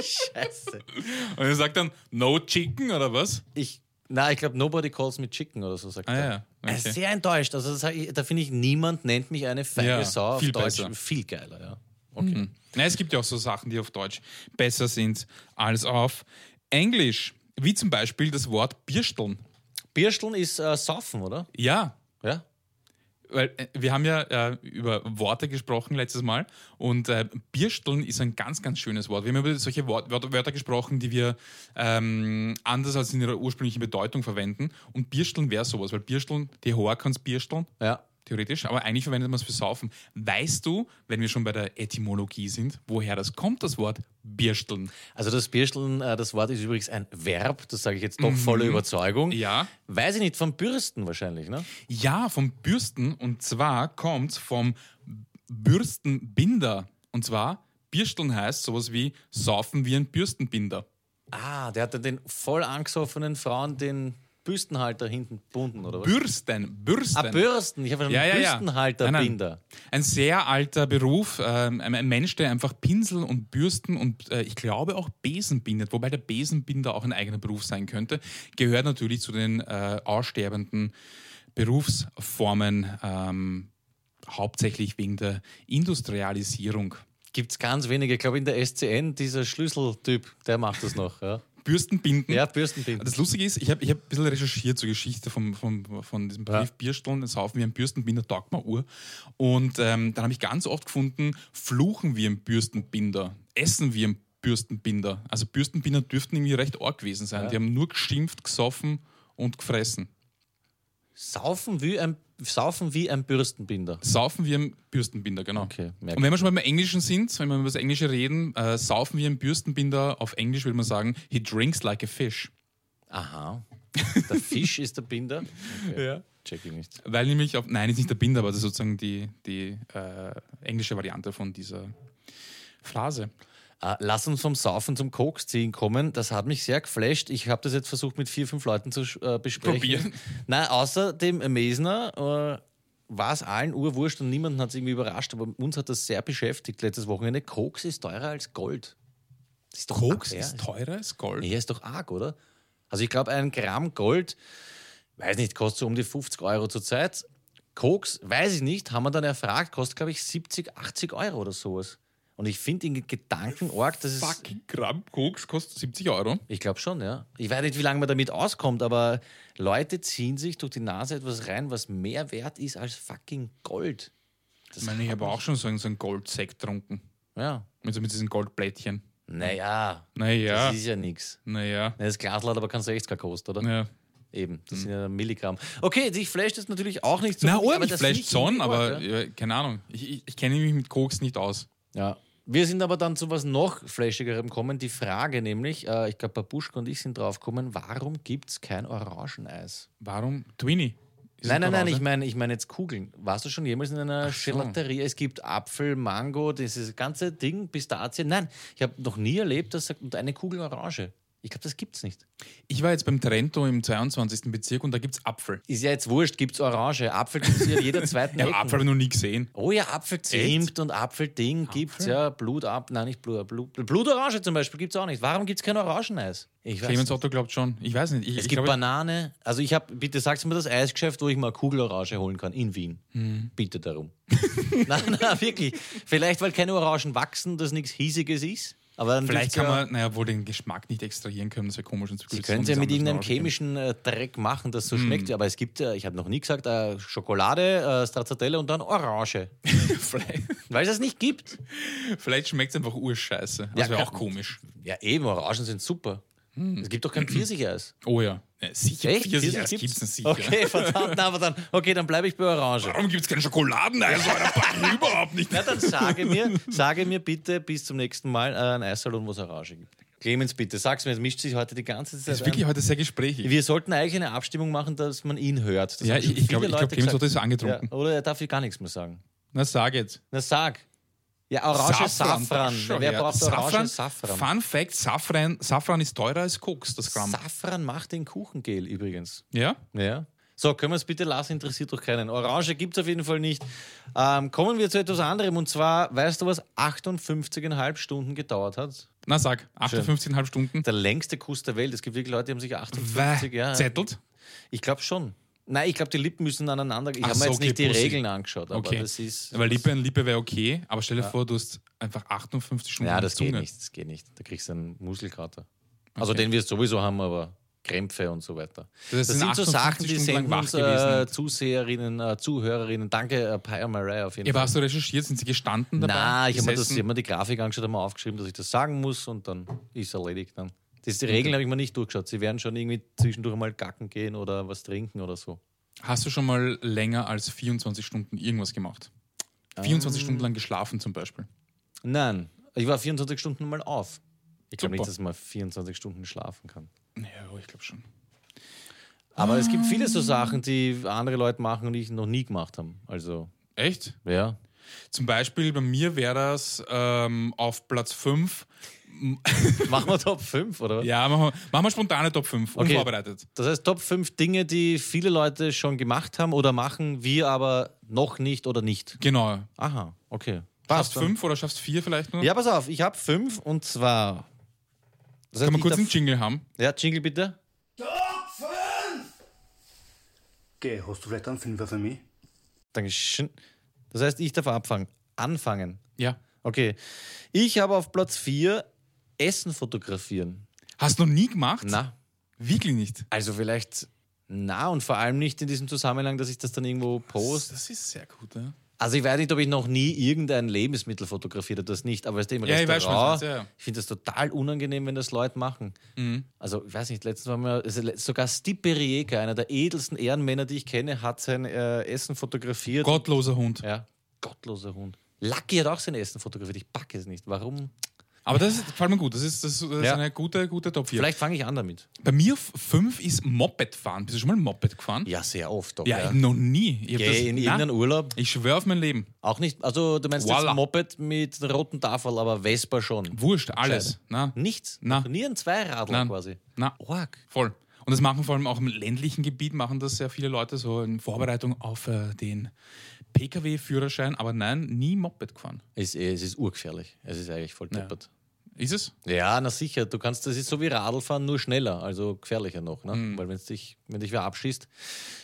Scheiße. Und er sagt dann No Chicken oder was? Ich, nein, ich glaube, nobody calls me Chicken oder so sagt Ah er. ja, Er ist okay. sehr enttäuscht. Also das, da finde ich, niemand nennt mich eine feige Ja, Sau auf viel Deutsch. besser. Viel geiler, ja. Okay. Mhm. Na, es gibt ja auch so Sachen, die auf Deutsch besser sind als auf Englisch. Wie zum Beispiel das Wort Biersteln. Birsteln ist äh, Saufen, oder? Ja, Ja. Weil äh, wir haben ja äh, über Worte gesprochen letztes Mal und äh, Biersteln ist ein ganz, ganz schönes Wort. Wir haben über solche Wort Wörter, gesprochen, die wir ähm, anders als in ihrer ursprünglichen Bedeutung verwenden. Und Biersteln wäre sowas, weil Biersteln, die Haar kannst Biersteln, Ja. Theoretisch, aber eigentlich verwendet man es für Saufen. Weißt du, wenn wir schon bei der Etymologie sind, woher das kommt, das Wort Biersteln? Also das Birsteln, äh, das Wort ist übrigens ein Verb, das sage ich jetzt doch voller Überzeugung. Mhm. Ja. Weiß ich nicht, vom Bürsten wahrscheinlich, ne? Ja, vom Bürsten und zwar kommt vom Bürstenbinder. Und zwar, Biersteln heißt sowas wie saufen wie ein Bürstenbinder. Ah, der hat dann den voll angesoffenen Frauen den Bürstenhalter hinten bunden, oder was? Bürsten, Bürsten. ah, Bürsten. Ich habe schon Ja, ja, ja. Bürstenhalterbinder. Ein sehr alter Beruf, ähm, ein ein Mensch, der einfach Pinsel und Bürsten und äh, ich glaube auch Besen bindet, wobei der Besenbinder auch ein eigener Beruf sein könnte, gehört natürlich zu den äh, aussterbenden Berufsformen ähm, Hauptsächlich wegen der Industrialisierung. Gibt es ganz wenige. Ich glaube, in der SCN, dieser Schlüsseltyp, der macht das noch. Ja, Bürstenbinden. ja Bürstenbinden. Das Lustige ist, ich habe ich hab ein bisschen recherchiert zur Geschichte vom, vom, von diesem Begriff Ja. Bierstollen, das saufen wir ein Bürstenbinder, taugt mir Uhr. Und ähm, dann habe ich ganz oft gefunden, fluchen wir im Bürstenbinder, essen wir im Bürstenbinder. Also Bürstenbinder dürften irgendwie recht arg gewesen sein. Ja. Die haben nur geschimpft, gesoffen und gefressen. Saufen wie ein, saufen wie ein Bürstenbinder. Saufen wir im Bürstenbinder, genau. Okay, Und wenn wir schon beim Englischen sind, wenn wir über das Englische reden, äh, saufen wir im Bürstenbinder, auf Englisch würde man sagen, he drinks like a fish. Aha. Der Fisch ist der Binder? Okay. Ja. Check ich nicht. Weil nämlich auf, nein, ist nicht der Binder, aber das ist sozusagen die, die äh, englische Variante von dieser Phrase. Äh, lass uns vom Saufen zum Koks ziehen kommen. Das hat mich sehr geflasht. Ich habe das jetzt versucht mit vier, fünf Leuten zu äh, besprechen. Probieren. Nein, außer dem Mesner äh, war es allen urwurscht und niemanden hat es irgendwie überrascht, aber uns hat das sehr beschäftigt letztes Wochenende. Koks ist teurer als Gold. Das ist doch Koks arg, ist ja. teurer als Gold. Nee, ist doch arg, oder? Also ich glaube, ein Gramm Gold, weiß nicht, kostet so um die 50 Euro zurzeit. Koks, weiß ich nicht, haben wir dann erfragt, kostet, glaube ich, 70, 80 Euro oder sowas. Und ich finde irgendwie Gedanken arg, dass es... Fucking Gramm Koks kostet 70 Euro. Ich glaube schon, ja. Ich weiß nicht, wie lange man damit auskommt, aber Leute ziehen sich durch die Nase etwas rein, was mehr wert ist als fucking Gold. Das Ich meine, ich habe auch schon so einen, Goldsekt getrunken. Ja. Mit, so mit diesen Goldplättchen. Naja, Naja, das ist ja nichts. naja. Das Glas hat aber kein 60 gekostet, oder? Ja. Eben, das sind ja Milligramm. Okay, dich flasht das natürlich auch nicht so. Na, gut, oh, aber mich ich schon, aber ja, keine Ahnung. Ich, ich, ich kenne mich mit Koks nicht aus. Ja. Wir sind aber dann zu was noch flashigerem gekommen. Die Frage nämlich, äh, ich glaube, Babuschka und ich sind drauf gekommen, warum gibt es kein Orangeneis? Warum? Twinny. Ist Nein, nein, nein, ich meine ich mein jetzt Kugeln. Warst du schon jemals in einer so. Gelaterie? Es gibt Apfel, Mango, dieses ganze Ding, Pistazien. Nein, ich habe noch nie erlebt, dass sagt, und eine Kugel Orange. Ich glaube, das gibt's nicht. Ich war jetzt beim Trento im 22. Bezirk und da gibt es Apfel. Ist ja jetzt wurscht, gibt's Orange. Apfel gibt's hier in jeder zweiten Ja, Ecke. Apfel habe ich noch nie gesehen. Oh ja, Apfelzimt und Apfelding gibt's Apfel? ja. Blut ab, nein, nicht Blut, Blut. Blutorange zum Beispiel gibt's auch nicht. Warum gibt's kein Orangeneis? Ich weiß Clemens nicht. Otto glaubt schon. Ich weiß nicht. Ich, Es ich gibt glaube, Banane. Also ich habe, bitte sagst mir das Eisgeschäft, wo ich mal eine Kugel Orange holen kann in Wien. Hm. Bitte darum. nein, nein, wirklich. Vielleicht, weil keine Orangen wachsen, das nichts Hiesiges ist. Aber dann vielleicht kann man, naja, wohl den Geschmack nicht extrahieren können, das wäre komisch. Und Sie können es ja mit irgendeinem chemischen äh, Dreck machen, das so schmeckt. Aber es gibt ja, ich habe noch nie gesagt, äh, Schokolade, äh, Stracciatella und dann Orange. Weil es das nicht gibt. vielleicht schmeckt es einfach urscheiße. Das Ja, wäre auch komisch. Ja, eben, Orangen sind super. Es gibt doch kein Pfirsicheis. Oh ja. ja sicher. Echt? Pfirsich, Pfirsich das gibt's? gibt es sicher. Okay, verdammt, aber dann, okay, dann bleibe ich bei Orange. Warum gibt es keine Schokoladeneis? Bah, überhaupt nicht. Na, dann sage mir, sage mir bitte bis zum nächsten Mal äh, ein Eissalon, wo es Orange gibt. Clemens, bitte, sag's mir, es mischt sich heute die ganze Zeit Das ist wirklich ein. heute sehr gesprächig. Wir sollten eigentlich eine Abstimmung machen, dass man ihn hört. Das Ja, ich- ich glaub- viele ich glaub, Clemens hat das angetrunken. Ja, oder er darf hier gar nichts mehr sagen. Na, sag jetzt. Na, sag. Ja, Orange Safran. Schau Wer braucht Orange Safran? Fun Fact: Safran, Safran ist teurer als Koks, das Gramm. Safran macht den Kuchengel übrigens. ja? Ja. So, können wir es bitte lassen, interessiert doch keinen. Orange gibt es auf jeden Fall nicht. Ähm, kommen wir zu etwas anderem und zwar, weißt du, was 58,5 Stunden gedauert hat? Na, sag. 58,5 Stunden. Der längste Kuss der Welt. Es gibt wirklich Leute, die haben sich 58, ja. Zettelt? Ich glaube schon. Nein, ich glaube, die Lippen müssen aneinander. Ich habe mir so, jetzt nicht okay, die Pussy. Regeln angeschaut, aber Okay. das ist. Aber Lippe an Lippe wäre okay, aber stell dir vor, du hast einfach 58 Stunden Ja, das Zunge. geht nicht. Das geht nicht. Da kriegst du einen Muskelkater. Also den wirst du sowieso haben, aber Krämpfe und so weiter. Das Das, sind so 58 Sachen, die senden uns äh, Zuseherinnen, äh, Zuhörerinnen. Danke, äh, Pia Marais auf jeden Ja, Fall. hast du recherchiert? Sind sie gestanden dabei? Na, ich habe mir, das- Gesessen? ich hab mir die Grafik angeschaut, habe mir aufgeschrieben, dass ich das sagen muss und dann ist erledigt. Dann. Das, die Regeln habe ich mir nicht durchgeschaut. Sie werden schon irgendwie zwischendurch mal gacken gehen oder was trinken oder so. Hast du schon mal länger als 24 Stunden irgendwas gemacht? 24 Stunden lang geschlafen zum Beispiel. Nein, ich war 24 Stunden mal auf. Ich glaube nicht, dass man 24 Stunden schlafen kann. Ja, ich glaube schon. Aber es gibt viele so Sachen, die andere Leute machen und ich noch nie gemacht haben. Also, Echt? ja. Zum Beispiel bei mir wäre das ähm, auf Platz 5. Machen wir Top 5, oder? Ja, machen wir, machen wir spontane Top 5, Okay. unvorbereitet. Das heißt, Top 5 Dinge, die viele Leute schon gemacht haben oder machen, wir aber noch nicht oder nicht. Genau. Aha, okay. Schaffst dann. 5 oder schaffst 4 vielleicht nur? Ja, pass auf, ich habe fünf und zwar. Das Kann man kurz einen Jingle haben? Ja, Jingle bitte. Geh, hast du vielleicht einen Fünfer für mich? Dankeschön. Das heißt, ich darf abfangen. Anfangen. Ja. Okay. Ich habe auf Platz 4 Essen fotografieren. Hast du noch nie gemacht? Na, Wirklich nicht. also vielleicht na und vor allem nicht in diesem Zusammenhang, dass ich das dann irgendwo poste. Das ist sehr gut, ja. Also ich weiß nicht, ob ich noch nie irgendein Lebensmittel fotografiert habe, das nicht. Aber weißt du, im Ja, ich weiß Restaurant, du meinst, ja, ich finde das total unangenehm, wenn das Leute machen. Mhm. Also ich weiß nicht, letztens war mir, also sogar Stipe Rijeka, einer der edelsten Ehrenmänner, die ich kenne, hat sein äh, Essen fotografiert. Gottloser Hund. Ja, gottloser Hund. Lucky hat auch sein Essen fotografiert. Ich packe es nicht. Warum? Aber das ist, gefällt mir gut. Das ist, das ist Ja. eine gute, gute Top 4. Vielleicht fange ich an damit. Bei mir auf 5 ist Moped fahren. Bist du schon mal Moped gefahren? Ja, sehr oft. Doch, Ja, ich noch nie. Ich, hab Geh das, in Nein, irgendeinen Urlaub. ich schwöre auf mein Leben. Auch nicht. Also du meinst Voila. jetzt Moped mit der roten Tafel, aber Vespa schon. Wurscht, alles. Na, Nichts. Na. Noch Nie ein Zweiradler Nein. quasi. na, Org. voll. Und das machen vor allem auch im ländlichen Gebiet, machen das sehr viele Leute so in Vorbereitung auf äh, den Pkw-Führerschein. Aber nein, nie Moped gefahren. Es, es ist urgefährlich. Es ist eigentlich voll Ja. deppert. Ist es? Ja. na sicher. Du kannst, das ist so wie Radlfahren, nur schneller, also gefährlicher noch. Ne? Mhm. Weil wenn's dich, wenn dich wer abschießt,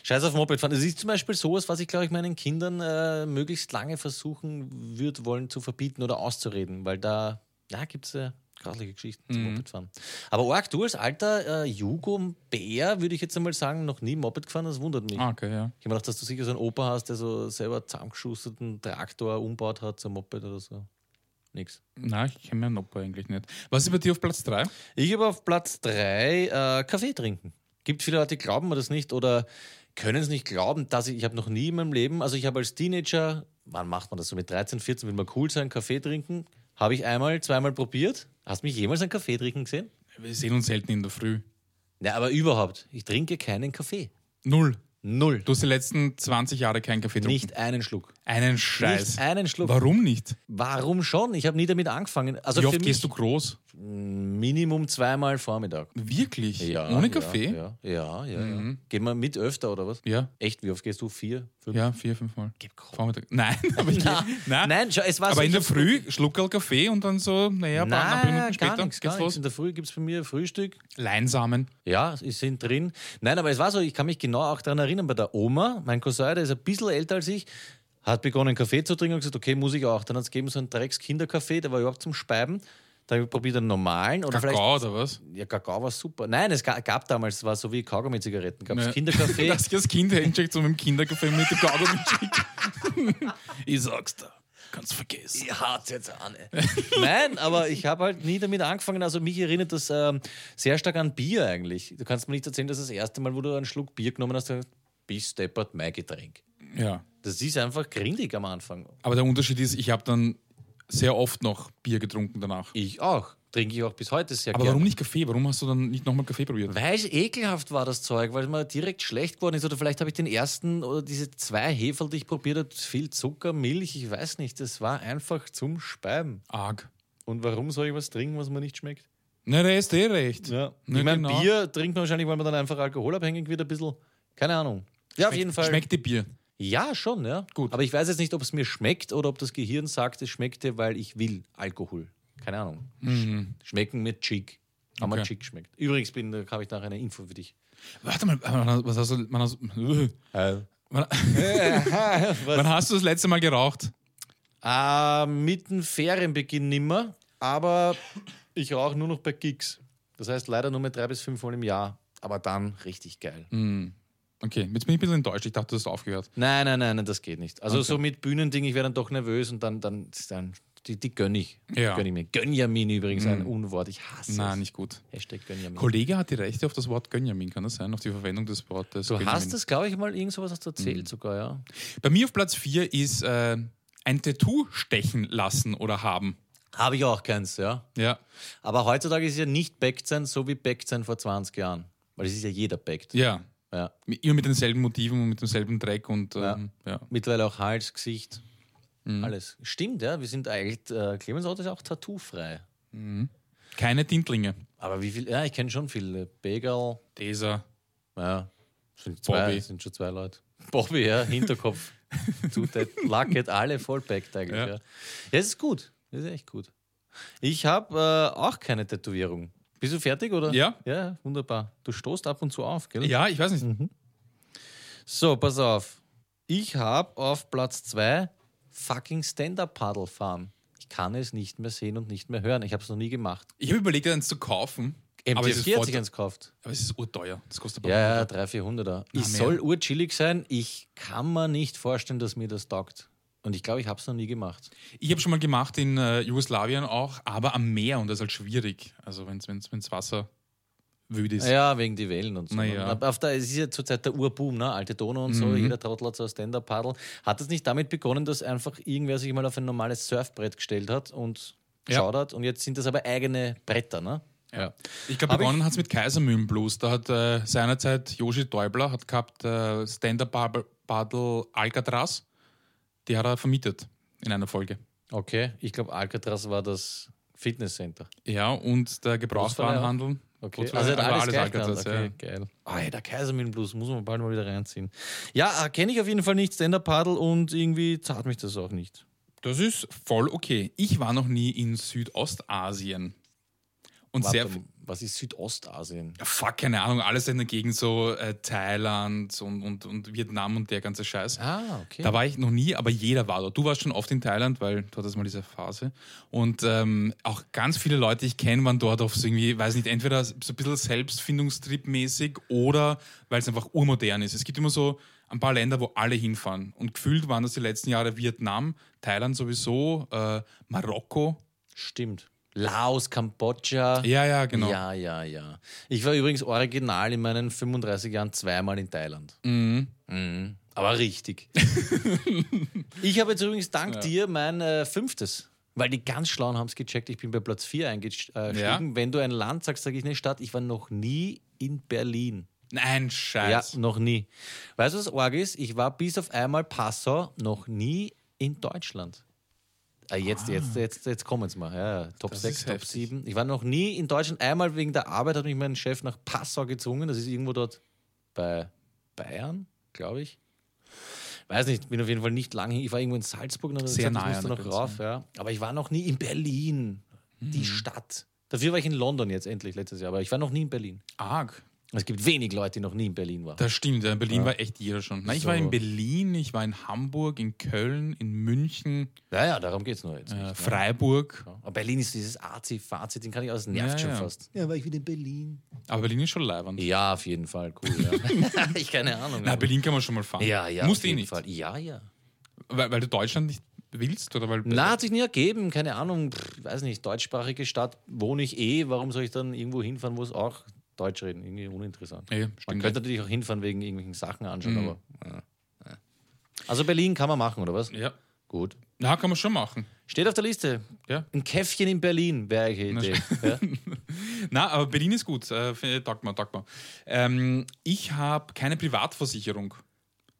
scheiß auf Moped fahren. Das ist zum Beispiel sowas, was ich glaube ich meinen Kindern äh, möglichst lange versuchen würde, wollen zu verbieten oder auszureden, weil da ja, gibt es ja grausliche Geschichten Mhm. zum Mopedfahren. Aber Org, du als alter äh, Jugo-Bär, würde ich jetzt einmal sagen, noch nie Moped gefahren, das wundert mich. Ah, okay, ja. Ich habe gedacht, dass du sicher so einen Opa hast, der so selber zusammengeschusterten Traktor umbaut hat, ein Moped oder so. Nix. Nein, ich kenne meinen Opa eigentlich nicht. Was ist bei dir auf Platz 3? Ich habe auf Platz 3 äh, Kaffee trinken. Gibt viele Leute, die glauben mir das nicht oder können es nicht glauben, dass ich, ich habe noch nie in meinem Leben, also ich habe als Teenager, wann macht man das so mit 13, 14, will man cool sein, Kaffee trinken, habe ich einmal, zweimal probiert. Hast du mich jemals einen Kaffee trinken gesehen? Wir sehen uns selten in der Früh. Ja, aber überhaupt. Ich trinke keinen Kaffee. Null. Null. Du hast die letzten 20 Jahre keinen Kaffee getrunken. Nicht einen Schluck. Einen Scheiß. Nicht einen Schluck. Warum nicht? Warum schon? Ich habe nie damit angefangen. Also Wie für oft mich gehst du groß? Minimum zweimal Vormittag. Wirklich? Ja, Ohne ja, Kaffee? Ja, ja, ja. Mhm. ja. Gehen wir mit öfter oder was? Ja. Echt? Wie oft gehst du? Vier? Fünf? Ja, vier, fünf Mal. Gib. Vormittag. Nein, aber ich nein. Nein, schau, es war Aber so, in der Früh Schluckerl Kaffee und dann so, naja, ein paar Nein, Minuten gar später nichts, geht's gar los. In der Früh gibt es bei mir Frühstück. Leinsamen. Ja, sie sind drin. Nein, aber es war so, ich kann mich genau auch daran erinnern, bei der Oma, mein Cousin, der ist ein bisschen älter als ich, hat begonnen Kaffee zu trinken und gesagt, okay, muss ich auch. Dann hat es gegeben so einen Drecks-Kinderkaffee, der war überhaupt zum Speiben. Dann habe ich probiert einen normalen oder Kakao oder was? Ja, Kakao war super. Nein, es ga- gab damals, war so wie Kaugummi-Zigaretten. Gab es Ja. Kinderkaffee. Dass ich das Kind hinschickt, so mit dem Kinderkaffee mit dem Kaugummi ich sag's dir. Kannst vergessen. Ihr haut jetzt an. ey. Nein, aber ich habe halt nie damit angefangen. Also mich erinnert das ähm, sehr stark an Bier eigentlich. Du kannst mir nicht erzählen, dass das erste Mal, wo du einen Schluck Bier genommen hast, sagst, bis deppert mein Getränk. Ja. Das ist einfach grindig am Anfang. Aber der Unterschied ist, ich habe dann sehr oft noch Bier getrunken danach. Ich auch. Trinke ich auch bis heute sehr Aber gerne. warum nicht Kaffee? Warum hast du dann nicht nochmal Kaffee probiert? Weil es ekelhaft war, das Zeug, weil es mir direkt schlecht geworden ist. Oder vielleicht habe ich den ersten oder diese zwei Heferl, die ich probiert habe, viel Zucker, Milch, ich weiß nicht. Das war einfach zum Speiben. Arg. Und warum soll ich was trinken, was mir nicht schmeckt? Na, der ist eh recht. Ja. Na, ich meine, genau. Bier trinkt man wahrscheinlich, weil man dann einfach alkoholabhängig wird, ein bisschen. Keine Ahnung. Ja, auf jeden Fall. Schmeckt dir Bier? Ja, schon, ja. Gut. Aber ich weiß jetzt nicht, ob es mir schmeckt oder ob das Gehirn sagt, es schmeckte, weil ich will Alkohol. Keine Ahnung. Schmecken mit Chick. Haben Mhm. Okay. Chick schmeckt. Übrigens bin, da habe ich nachher eine Info für dich. Warte mal, was hast du, wann hast, wann, Was? wann hast du das letzte Mal geraucht? Äh, mit dem Ferienbeginn nimmer, aber ich rauche nur noch bei Gigs. Das heißt leider nur mit drei bis fünf Mal im Jahr. Aber dann richtig geil. Okay, jetzt bin ich ein bisschen enttäuscht. Ich dachte, du hast aufgehört. Nein, nein, nein, nein, das geht nicht. Also Okay. so mit Bühnending, ich werde dann doch nervös und dann, dann, dann die, die gönn ich. Ja. Gönn ich mir. Gönjamin übrigens, ein Unwort. Ich hasse Nein, es. nicht gut. Hashtag Gönjamin. Kollege hat die Rechte auf das Wort Gönjamin, kann das sein? Auf die Verwendung des Wortes Du Gönjamin. hast es, glaube ich, mal irgend sowas hast du erzählt sogar, ja. Bei mir auf Platz 4 ist äh, ein Tattoo stechen lassen oder haben. Habe ich auch keins, ja. Ja. Aber heutzutage ist es ja nicht backt sein, so wie backt sein vor 20 Jahren. Weil es ist ja jeder backt. Ja. Ja. Immer mit denselben Motiven und mit demselben Dreck und ähm, ja. Mittlerweile auch Hals, Gesicht, alles. Stimmt, ja. Wir sind eigentlich, äh, Clemens Auto ist auch tattoofrei. Keine Tintlinge. Aber wie viel, ja, ich kenne schon viele. Begel, Dieser. Ja, sind, zwei, Bobby. sind schon zwei Leute. Bobby, ja, Hinterkopf. Zutat, Lacket, alle vollpackt eigentlich. Ja. Ja. Ja. das ist gut. Das ist echt gut. Ich habe äh, auch keine Tätowierung. Bist du fertig, oder? Ja. Ja, wunderbar. Du stoßt ab und zu auf, gell? Ja, ich weiß nicht. So, pass auf. Ich habe auf Platz zwei fucking Stand-Up-Paddle fahren. Ich kann es nicht mehr sehen und nicht mehr hören. Ich habe es noch nie gemacht. Ich habe überlegt, eins zu kaufen. aber es hat sich eins gekauft. aber es ist urteuer. Das kostet Ja, ja, urteuer. 300, 400er. Na, Ich soll urchillig sein. Ich kann mir nicht vorstellen, dass mir das taugt. Und ich glaube, ich habe es noch nie gemacht. Ich habe schon mal gemacht in äh, Jugoslawien auch, aber am Meer und das ist halt schwierig. Also wenn es Wasser wüd ist. Ja, wegen die Wellen und so. Na ja. Aber Auf der, es ist ja zurzeit der Urboom, ne? alte Donau und so, Mhm. jeder Trottel hat so ein Stand-Up-Paddle. Hat es nicht damit begonnen, dass einfach irgendwer sich mal auf ein normales Surfbrett gestellt hat und Ja. geschaut hat? Und jetzt sind das aber eigene Bretter, ne? Ja. Ich glaube, begonnen hat es mit Kaisermühlenblues. Da hat äh, seinerzeit Joshi Däubler hat gehabt äh, Stand-Up-Paddle Alcatraz. Die hat er vermietet in einer Folge. Okay, ich glaube, Alcatraz war das Fitnesscenter. Ja, und der Gebrauchswarenhandel. Okay, also aber alles, gleich Alcatraz, okay, geil. Ah, ja, der Kaisermühlenblues muss man bald mal wieder reinziehen. Ja, kenne ich auf jeden Fall nicht, Stand-Up-Paddle und irgendwie zahlt mich das auch nicht. Das ist voll okay. Ich war noch nie in Südostasien. Und sehr. Was ist Südostasien? Fuck, keine Ahnung, alles in der Gegend, so äh, Thailand und, und, und Vietnam und der ganze Scheiß. Ah, okay. Da war ich noch nie, aber jeder war dort. Du warst schon oft in Thailand, weil du hattest mal diese Phase. Und ähm, auch ganz viele Leute, die ich kenne, waren dort auf so irgendwie, weiß nicht, entweder so ein bisschen Selbstfindungstrip-mäßig oder weil es einfach urmodern ist. Es gibt immer so ein paar Länder, wo alle hinfahren. Und gefühlt waren das die letzten Jahre Vietnam, Thailand sowieso, äh, Marokko. Stimmt. Laos, Kambodscha. Ja, ja, genau. Ja, ja, ja. Ich war übrigens original in meinen 35 Jahren zweimal in Thailand. Mhm. Mhm. Aber richtig. ich habe jetzt übrigens dank dir mein äh, fünftes. Weil die ganz Schlauen haben es gecheckt. Ich bin bei Platz 4 eingestiegen. Ja. Wenn du ein Land sagst, sage ich eine Stadt. Ich war noch nie in Berlin. Nein, Scheiß. Ja, noch nie. Weißt du, was arg ist? Ich war bis auf einmal Passau noch nie in Deutschland. Ah, jetzt, jetzt, jetzt, jetzt kommen sie mal. Ja. Top Das 6, ist Top heftig. 7. Ich war noch nie in Deutschland. Einmal wegen der Arbeit hat mich mein Chef nach Passau gezwungen. Das ist irgendwo dort bei Bayern, glaube ich. Weiß nicht, bin auf jeden Fall nicht lange hin. Ich war irgendwo in Salzburg und Sehr ich musste noch rauf. Ja. Aber ich war noch nie in Berlin, Mhm. die Stadt. Dafür war ich in London jetzt endlich letztes Jahr, aber ich war noch nie in Berlin. Arg. Es gibt wenig Leute, die noch nie in Berlin waren. Das stimmt, ja, in Berlin war echt jeder schon. Nein, ich So. war in Berlin, ich war in Hamburg, in Köln, in München, Ja, ja, darum geht es nur jetzt. äh, nicht, ne? Freiburg. Aber Berlin ist dieses Azi-Fazit, den kann ich aus, nervt Ja, schon ja. fast. Ja, war ich wieder in Berlin. Aber Berlin ist schon leibend. Ja, auf jeden Fall, cool. Ja. ich keine Ahnung. Na, Berlin kann man schon mal fahren. ja, ja. Musst eh nicht. Fall. Ja, ja. Weil, weil du Deutschland nicht willst? Oder weil Na, hat sich nie ergeben, keine Ahnung, pff, weiß nicht, deutschsprachige Stadt wohne ich eh, warum soll ich dann irgendwo hinfahren, wo es auch Deutsch reden? Irgendwie uninteressant. Eh, Man könnte natürlich auch hinfahren wegen irgendwelchen Sachen anschauen, Mhm. aber. Ja, ja. Also Berlin kann man machen, oder was? Ja. Gut. Na, kann man schon machen. Steht auf der Liste. Ja. Ein Käffchen in Berlin wäre eine Idee. Ja? Na, aber Berlin ist gut. Äh, taugt mir, taugt. Ähm, ich habe keine Privatversicherung.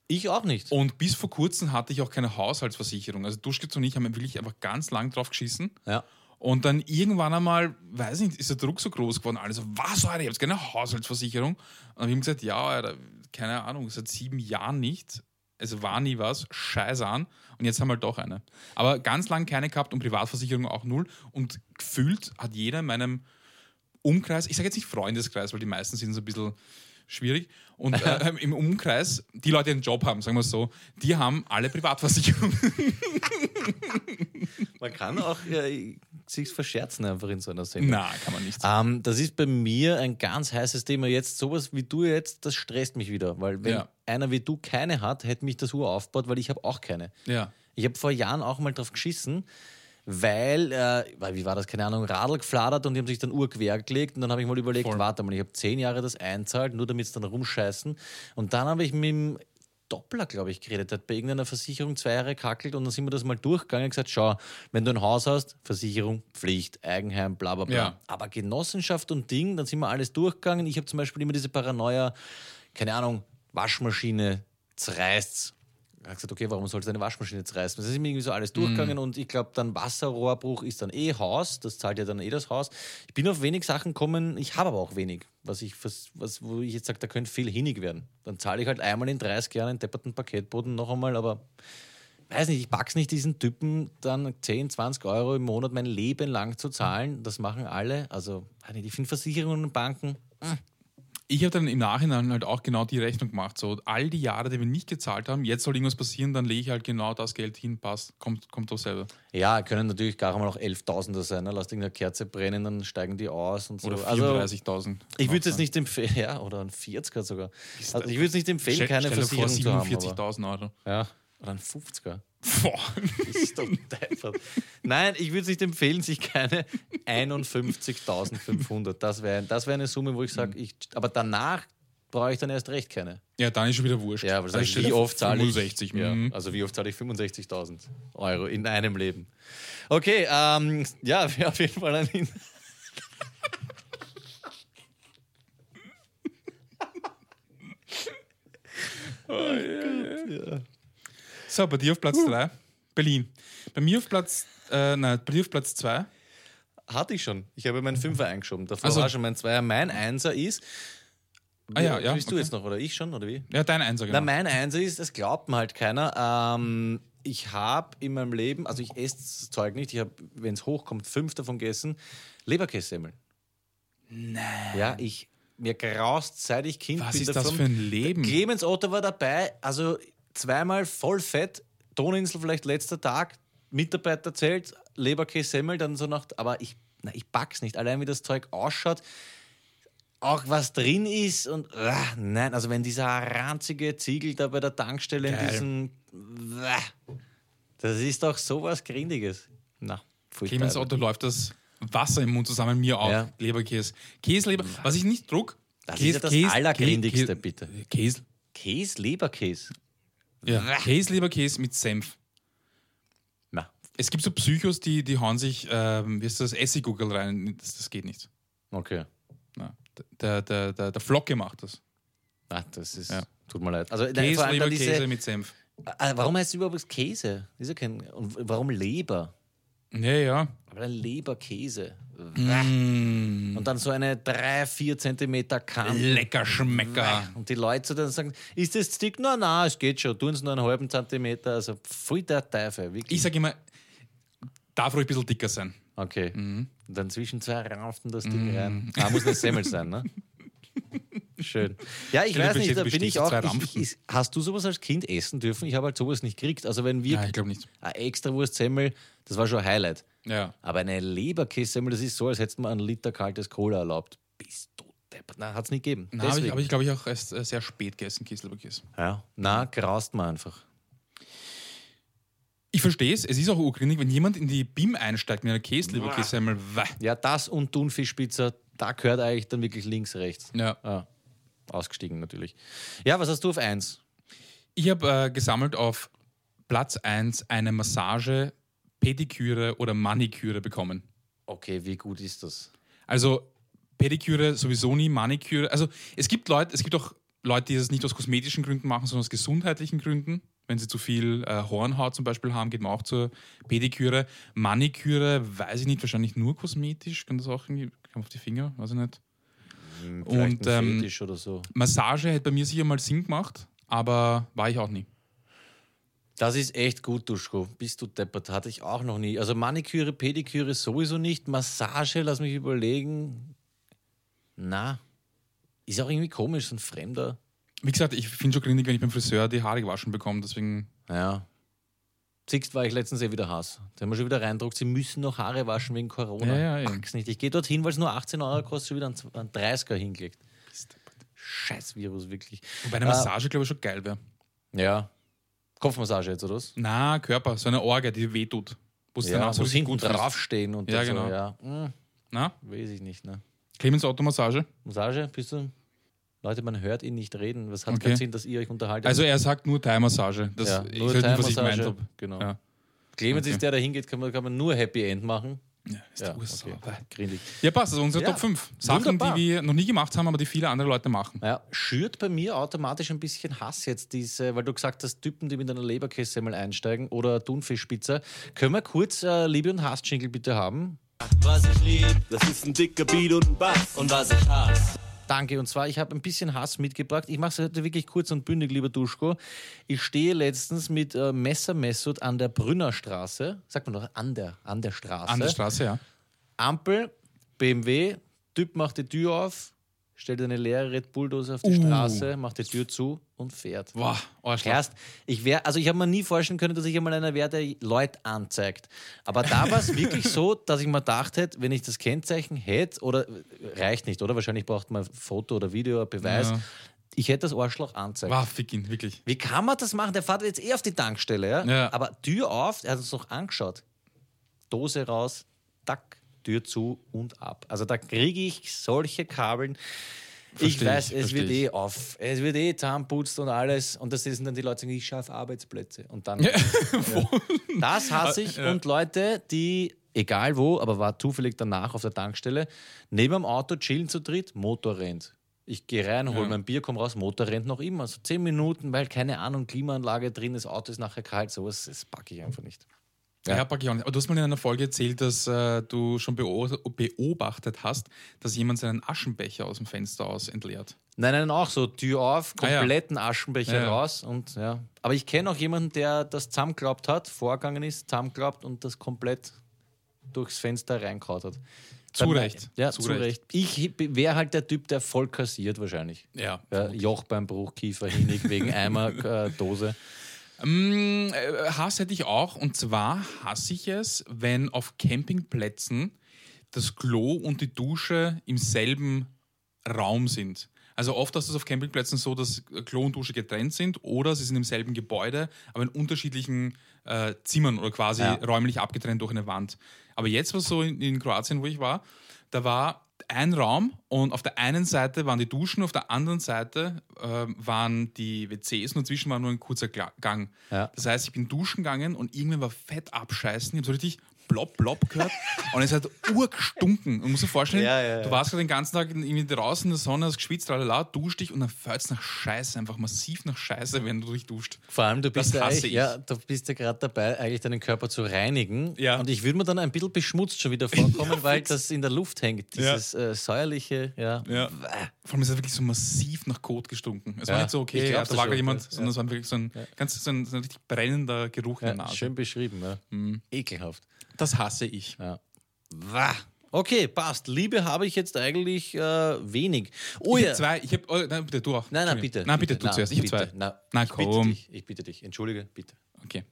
Ich auch nicht. Und bis vor kurzem hatte ich auch keine Haushaltsversicherung. Also Duschkitz und ich haben wirklich einfach ganz lang drauf geschissen. Ja. Und dann irgendwann einmal, weiß nicht, ist der Druck so groß geworden. Alle so, was, Alter, ihr habt keine Haushaltsversicherung? Und wir haben gesagt, ja, Alter, keine Ahnung, seit sieben Jahren nicht. Es war nie was, scheiß an. Und jetzt haben wir halt doch eine. Aber ganz lang keine gehabt und Privatversicherung auch null. Und gefühlt hat jeder in meinem Umkreis, ich sage jetzt nicht Freundeskreis, weil die meisten sind so ein bisschen schwierig. Und äh, im Umkreis, die Leute, die einen Job haben, sagen wir es so, die haben alle Privatversicherung. Man kann auch äh, sich verscherzen einfach in so einer Sendung. Na, kann man nicht. Ähm, das ist bei mir ein ganz heißes Thema. Jetzt sowas wie du jetzt, das stresst mich wieder, weil wenn Ja. einer wie du keine hat, hätte mich das Uhr aufgebaut, weil ich habe auch keine. Ja. Ich habe vor Jahren auch mal drauf geschissen, weil, äh, weil, wie war das, keine Ahnung, Radl gefladert und die haben sich dann Uhr quer gelegt und dann habe ich mal überlegt, Voll. warte mal, ich habe zehn Jahre das einzahlt, nur damit es dann rumscheißen und dann habe ich mit dem Doppler, glaube ich, geredet, der hat bei irgendeiner Versicherung zwei Jahre kackelt und dann sind wir das mal durchgegangen und gesagt, schau, wenn du ein Haus hast, Versicherung, Pflicht, Eigenheim, bla bla bla. Ja. Aber Genossenschaft und Ding, dann sind wir alles durchgegangen. Ich habe zum Beispiel immer diese Paranoia, keine Ahnung, Waschmaschine zerreißt's. Ich habe gesagt, okay, warum soll es eine Waschmaschine zerreißen? Das ist mir irgendwie so alles durchgegangen und ich glaube, dann Wasserrohrbruch ist dann eh Haus, das zahlt ja dann eh das Haus. Ich bin auf wenig Sachen gekommen, ich habe aber auch wenig, was ich, was, was, wo ich jetzt sage, da könnte viel hinig werden. Dann zahle ich halt einmal in 30 Jahren einen depperten Paketboden noch einmal, aber weiß nicht, ich pack's nicht diesen Typen dann 10, 20 Euro im Monat mein Leben lang zu zahlen. Das machen alle. Also, ich finde Versicherungen und Banken, Ich habe dann im Nachhinein halt auch genau die Rechnung gemacht. So, all die Jahre, die wir nicht gezahlt haben, jetzt soll irgendwas passieren, dann lege ich halt genau das Geld hin, passt, kommt, kommt doch selber. Ja, können natürlich gar mal auch 11.000er sein. Ne? Lass irgendeine Kerze brennen, dann steigen die aus und so. Oder also, 34.000. ich würde es jetzt nicht empfehlen, ja, oder ein 40er sogar. Also, ich würde es nicht empfehlen, Stell, keine stell dir vor, Versicherung zu haben. aber- 47.000 Euro. Ja, oder ein 50er. Boah. Ist doch deppert. Nein, ich würde es nicht empfehlen, sich keine 51.500. Das wäre das wär eine Summe, wo ich sage, ich, aber danach brauche ich dann erst recht keine. Ja, dann ist schon wieder wurscht. Ja, aber das wie oft zahle ich? 65. Ja, Mhm. also wie oft zahle ich 65.000 Euro in einem Leben? Okay, ähm, ja, auf jeden Fall ein Hin So, bei dir auf Platz 3, Berlin. Bei mir auf Platz, äh, nein, bei dir auf Platz 2. Hatte ich schon. Ich habe meinen Fünfer eingeschoben. Davor Also- war schon mein Zweier. Mein Einser ist. Ah ja, ja, Bist du okay. jetzt noch oder ich schon oder wie? Ja, dein Einser, genau. Na, mein Einser ist, das glaubt mir halt keiner. Ähm, ich habe in meinem Leben, also ich esse das Zeug nicht, ich habe, wenn es hochkommt, fünf davon gegessen, Leberkässemmeln. Nein. Ja, ich, mir graust, seit ich Kind Was bin. ist das davon. für ein Leben? Clemens Otto war dabei, also zweimal voll fett, Toninsel vielleicht letzter Tag, Mitarbeiter zählt, Leberkässemmel, dann so nach, aber ich, na, ich pack's nicht. Allein wie das Zeug ausschaut, auch was drin ist und ah, nein, also wenn dieser ranzige Ziegel da bei der Tankstelle in Geil. diesem, ah, das ist doch sowas Grindiges. Na, Clemens. Otto läuft das Wasser im Mund zusammen, mir auch. Ja. Leberkäse. Käseleber, was ich nicht druck. Das Käse, ist ja das Käse, Allergrindigste, Käse, bitte. Käse, Käse, Leberkäse. Ja. Käseleberkäse mit Senf. Na, Es gibt so Psychos, die, die hauen sich, ähm, wie ist das, Essiggurkel rein. Das, das geht nicht. okay. Na, der, der, der, der Flocke macht das. Ah, das ist, Ja. tut mir leid. Also, Käse, Leberkäse mit Senf. Ah, warum heißt es überhaupt Käse? Ist ja kein, und warum Leber? Ja, ja. Aber dann Leberkäse. Mm. Und dann so eine 3, 4 Zentimeter Kant. Lecker Schmecker. Und die Leute so dann sagen, ist das dick? Na, na, es geht schon. Tun es nur einen halben Zentimeter. Also, voll der Teufel. Wirklich. Ich sage immer, darf ruhig ein bisschen dicker sein. Okay. Mhm. Und dann zwischen zwei Raufen das Ding rein. Ah, muss eine Semmel sein, ne? Schön. Ja, ich Stell dir weiß nicht, da bin ich auch. Ich, ich, hast du sowas als Kind essen dürfen? Ich habe halt sowas nicht gekriegt. Also, wenn wir Ja, ich glaube nicht. eine extra Wurstsemmel, das war schon ein Highlight. Ja. Aber eine Leberkässemmel, das ist so, als hättest du mir einen Liter kaltes Cola erlaubt. Bist du deppert. Na, hat es nicht gegeben. Na, habe ich, hab ich glaube ich, auch erst äh, sehr spät gegessen, Käseleberkäse. ja. Na, graust man einfach. Ich verstehe es, es ist auch urgründig, wenn jemand in die BIM einsteigt mit einer wah. Ja, das und Thunfischpizza, da gehört eigentlich dann wirklich links, rechts. Ja. Ah, ausgestiegen natürlich. Ja, was hast du auf eins? Ich habe äh, gesammelt auf Platz 1 eine Massage, Pediküre oder Maniküre bekommen. Okay, wie gut ist das? Also Pediküre sowieso nie, Maniküre. Also es gibt Leute, es gibt auch Leute, die das nicht aus kosmetischen Gründen machen, sondern aus gesundheitlichen Gründen. Wenn sie zu viel äh, Hornhaut zum Beispiel haben, geht man auch zur Pediküre. Maniküre, weiß ich nicht, wahrscheinlich nur kosmetisch. Kann das auch irgendwie, kann auf die Finger, weiß ich nicht. Hm, Und, ähm, so. Massage hätte bei mir sicher mal Sinn gemacht, aber war ich auch nie. Das ist echt gut, Duschko. Bist du deppert? Hatte ich auch noch nie. Also Maniküre, Pediküre sowieso nicht. Massage, lass mich überlegen. Na, ist auch irgendwie komisch, so ein Fremder. Wie gesagt, ich finde schon gründig, wenn ich beim Friseur die Haare gewaschen bekomme, deswegen. Ja. Siehst, war ich letztens eh wieder Hass. Da haben wir schon wieder reindruckt, sie müssen noch Haare waschen wegen Corona. Ja, ja. Pack's nicht. Ich gehe dorthin, weil es nur 18 Euro kostet, schon wieder einen einen 30er hingelegt. Scheiß Virus, wirklich. Wobei eine Massage, glaube ich, schon geil wäre. Ja. Kopfmassage jetzt, oder was? Na, Körper, so eine Orge, die wehtut. Wo es Ja, danach so hinten gut draufstehen und Ja, genau. so, ja. Hm, Na, weiß ich nicht, ne? Clemens Automassage. Massage, bist du? Leute, man hört ihn nicht reden. Was hat Okay. keinen Sinn, dass ihr euch unterhaltet? Also er sagt nur Thai-Massage. Das ja, ich nur weiß nicht, was ich gemeint habe. Genau. Ja. Clemens Okay. ist der, der hingeht, kann man, kann man nur Happy End machen. Ja, ist Ja, die Ursau. okay. Ja, passt. Also unsere Ja, Top 5. Sachen, wunderbar. die wir noch nie gemacht haben, aber die viele andere Leute machen. Ja, schürt bei mir automatisch ein bisschen Hass jetzt, diese, weil du gesagt hast, Typen, die mit einer Leberkässemmel einsteigen oder Thunfischpizza. Können wir kurz äh, Liebe- und Hass-Jingle bitte haben? Was ich lieb, das ist ein dicker Beat und ein Bass. Und was ich hasse, Danke, und zwar, ich habe ein bisschen Hass mitgebracht. Ich mache es heute wirklich kurz und bündig, lieber Duschko. Ich stehe letztens mit äh, Messer Messut an der Brünnerstraße. Sagt man doch, an der, an der Straße. An der Straße, ja. Ampel, BMW, Typ macht die Tür auf, stellt eine leere Red Bull-Dose auf die Straße, macht die Tür zu und fährt. Boah, Arschloch. Erst, ich wäre, also ich habe mir nie vorstellen können, dass ich einmal einer wäre, der Leute anzeigt. Aber da war es wirklich so, dass ich mir gedacht hätte, wenn ich das Kennzeichen hätte, oder reicht nicht, oder? Wahrscheinlich braucht man Foto oder Video, Beweis. Ja. Ich hätte das Arschloch anzeigt. Wow, fick ihn, wirklich. Wie kann man das machen? Der fährt jetzt eh auf die Tankstelle, ja? Ja. Aber Tür auf, er hat uns noch angeschaut. Dose raus, tack, Tür zu und ab. Also da kriege ich solche Kabeln. ich Versteh weiß, ich, es wird ich. eh auf. Es wird eh zahnputzt und alles. Und das sind dann die Leute, die sagen, ich schaffe Arbeitsplätze. Und dann. Das hasse ich. Ja. Und Leute, die, egal wo, aber war zufällig danach auf der Tankstelle, neben dem Auto chillen zu dritt, Motor rennt. Ich gehe rein, hole Ja. mein Bier, komme raus, Motor rennt noch immer. So zehn Minuten, weil keine Ahnung, Klimaanlage drin, das Auto ist nachher kalt. Sowas das packe ich einfach nicht. Ja, pack ich auch nicht. Aber du hast mal in einer Folge erzählt, dass äh, du schon beo- beobachtet hast, dass jemand seinen Aschenbecher aus dem Fenster aus entleert. Nein, nein, auch so, Tür auf, Ah, ja. kompletten Aschenbecher Ja, ja. raus und ja. Aber ich kenne auch jemanden, der das zusammengeklappt hat, vorgegangen ist, zusammengeklappt und das komplett durchs Fenster reinkaut hat. Zu Bei mir- Recht. Ja, Zu zu. Ich wäre halt der Typ, der voll kassiert wahrscheinlich. Ja. Ja, Jochbeinbruch, Kiefer, Hinig wegen Eimer, äh, Dose. Äh, Hass hätte ich auch. Und zwar hasse ich es, wenn auf Campingplätzen das Klo und die Dusche im selben Raum sind. Also oft ist es auf Campingplätzen so, dass Klo und Dusche getrennt sind oder sie sind im selben Gebäude, aber in unterschiedlichen äh, Zimmern oder quasi Ja. räumlich abgetrennt durch eine Wand. Aber jetzt war es so in, in Kroatien, wo ich war, da war ein Raum und auf der einen Seite waren die Duschen, auf der anderen Seite äh, waren die WCs und dazwischen war nur ein kurzer Gang. Ja. Das heißt, ich bin duschen gegangen und irgendwann war fett abscheißen. Ich habe so richtig blopp, blopp gehört und es hat urgestunken. Und musst dir vorstellen, Ja, ja, ja. du warst gerade den ganzen Tag irgendwie draußen in der Sonne, hast geschwitzt, lalala, duscht dich und dann fällt es nach Scheiße, einfach massiv nach Scheiße, wenn du dich duscht. Vor allem, du bist ja, ja, du bist ja gerade dabei, eigentlich deinen Körper zu reinigen. Ja. Und ich würde mir dann ein bisschen beschmutzt schon wieder vorkommen, weil das in der Luft hängt. Dieses äh, säuerliche, ja. Ja. Vor allem ist es wirklich so massiv nach Kot gestunken. Es war nicht so, okay, glaub da war gerade jemand, sondern es war wirklich so ein, ganz, so ein, so ein richtig brennender Geruch in der Nase. schön beschrieben, ja. Mhm. Ekelhaft. Das hasse ich. Ja. Wah. Okay, passt. Liebe habe ich jetzt eigentlich äh, wenig. Oh ich ja. hab zwei, ich habe, oh, nein, bitte, du auch. Nein, nein, bitte. Nein, bitte, du Na, zuerst. Ich habe bitte. zwei. Na, Na ich bitte komm. dich. Ich bitte dich. Entschuldige, bitte. Okay.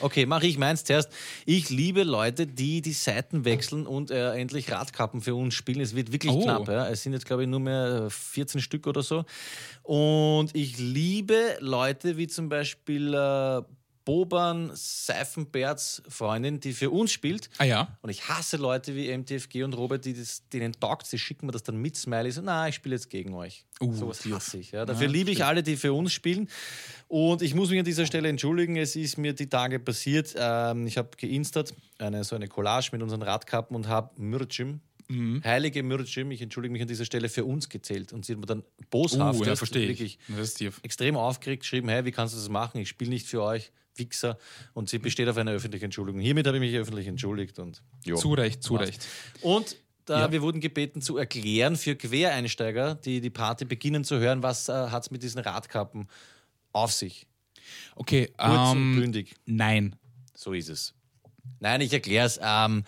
Okay, mache ich meins zuerst. Ich liebe Leute, die die Seiten wechseln und äh, endlich Radkappen für uns spielen. Es wird wirklich Oh. knapp. Ja. Es sind jetzt, glaube ich, nur mehr äh, 14 Stück oder so. Und ich liebe Leute wie zum Beispiel äh, Boban Seifenberts Freundin, die für uns spielt. Ah ja. Und ich hasse Leute wie MTFG und Robert, die das, denen taugt, sie schicken mir das dann mit Smiley. So, na, ich spiele jetzt gegen euch. Uh, so was die- hasse ich. Ja. Dafür liebe ich alle, die für uns spielen. Und ich muss mich an dieser Stelle entschuldigen, es ist mir die Tage passiert. Ähm, ich habe geinstert, eine, so eine Collage mit unseren Radkappen und habe Mürcim, Mhm. heilige Mürcim, ich entschuldige mich an dieser Stelle, für uns gezählt. Und sie hat mir dann boshaft, Uh, ja, verstehe ich. wirklich extrem aufgeregt geschrieben, hey, wie kannst du das machen? Ich spiele nicht für euch, Wichser. Und sie besteht auf einer öffentlichen Entschuldigung. Hiermit habe ich mich öffentlich entschuldigt. Und, jo. Zu Recht, zu Passt. Recht. Und da, Ja. wir wurden gebeten zu erklären für Quereinsteiger, die die Party beginnen zu hören, was äh, hat es mit diesen Radkappen auf sich. Okay, Kurz und ähm, bündig. nein. So ist es. Nein, ich erkläre es. Ähm,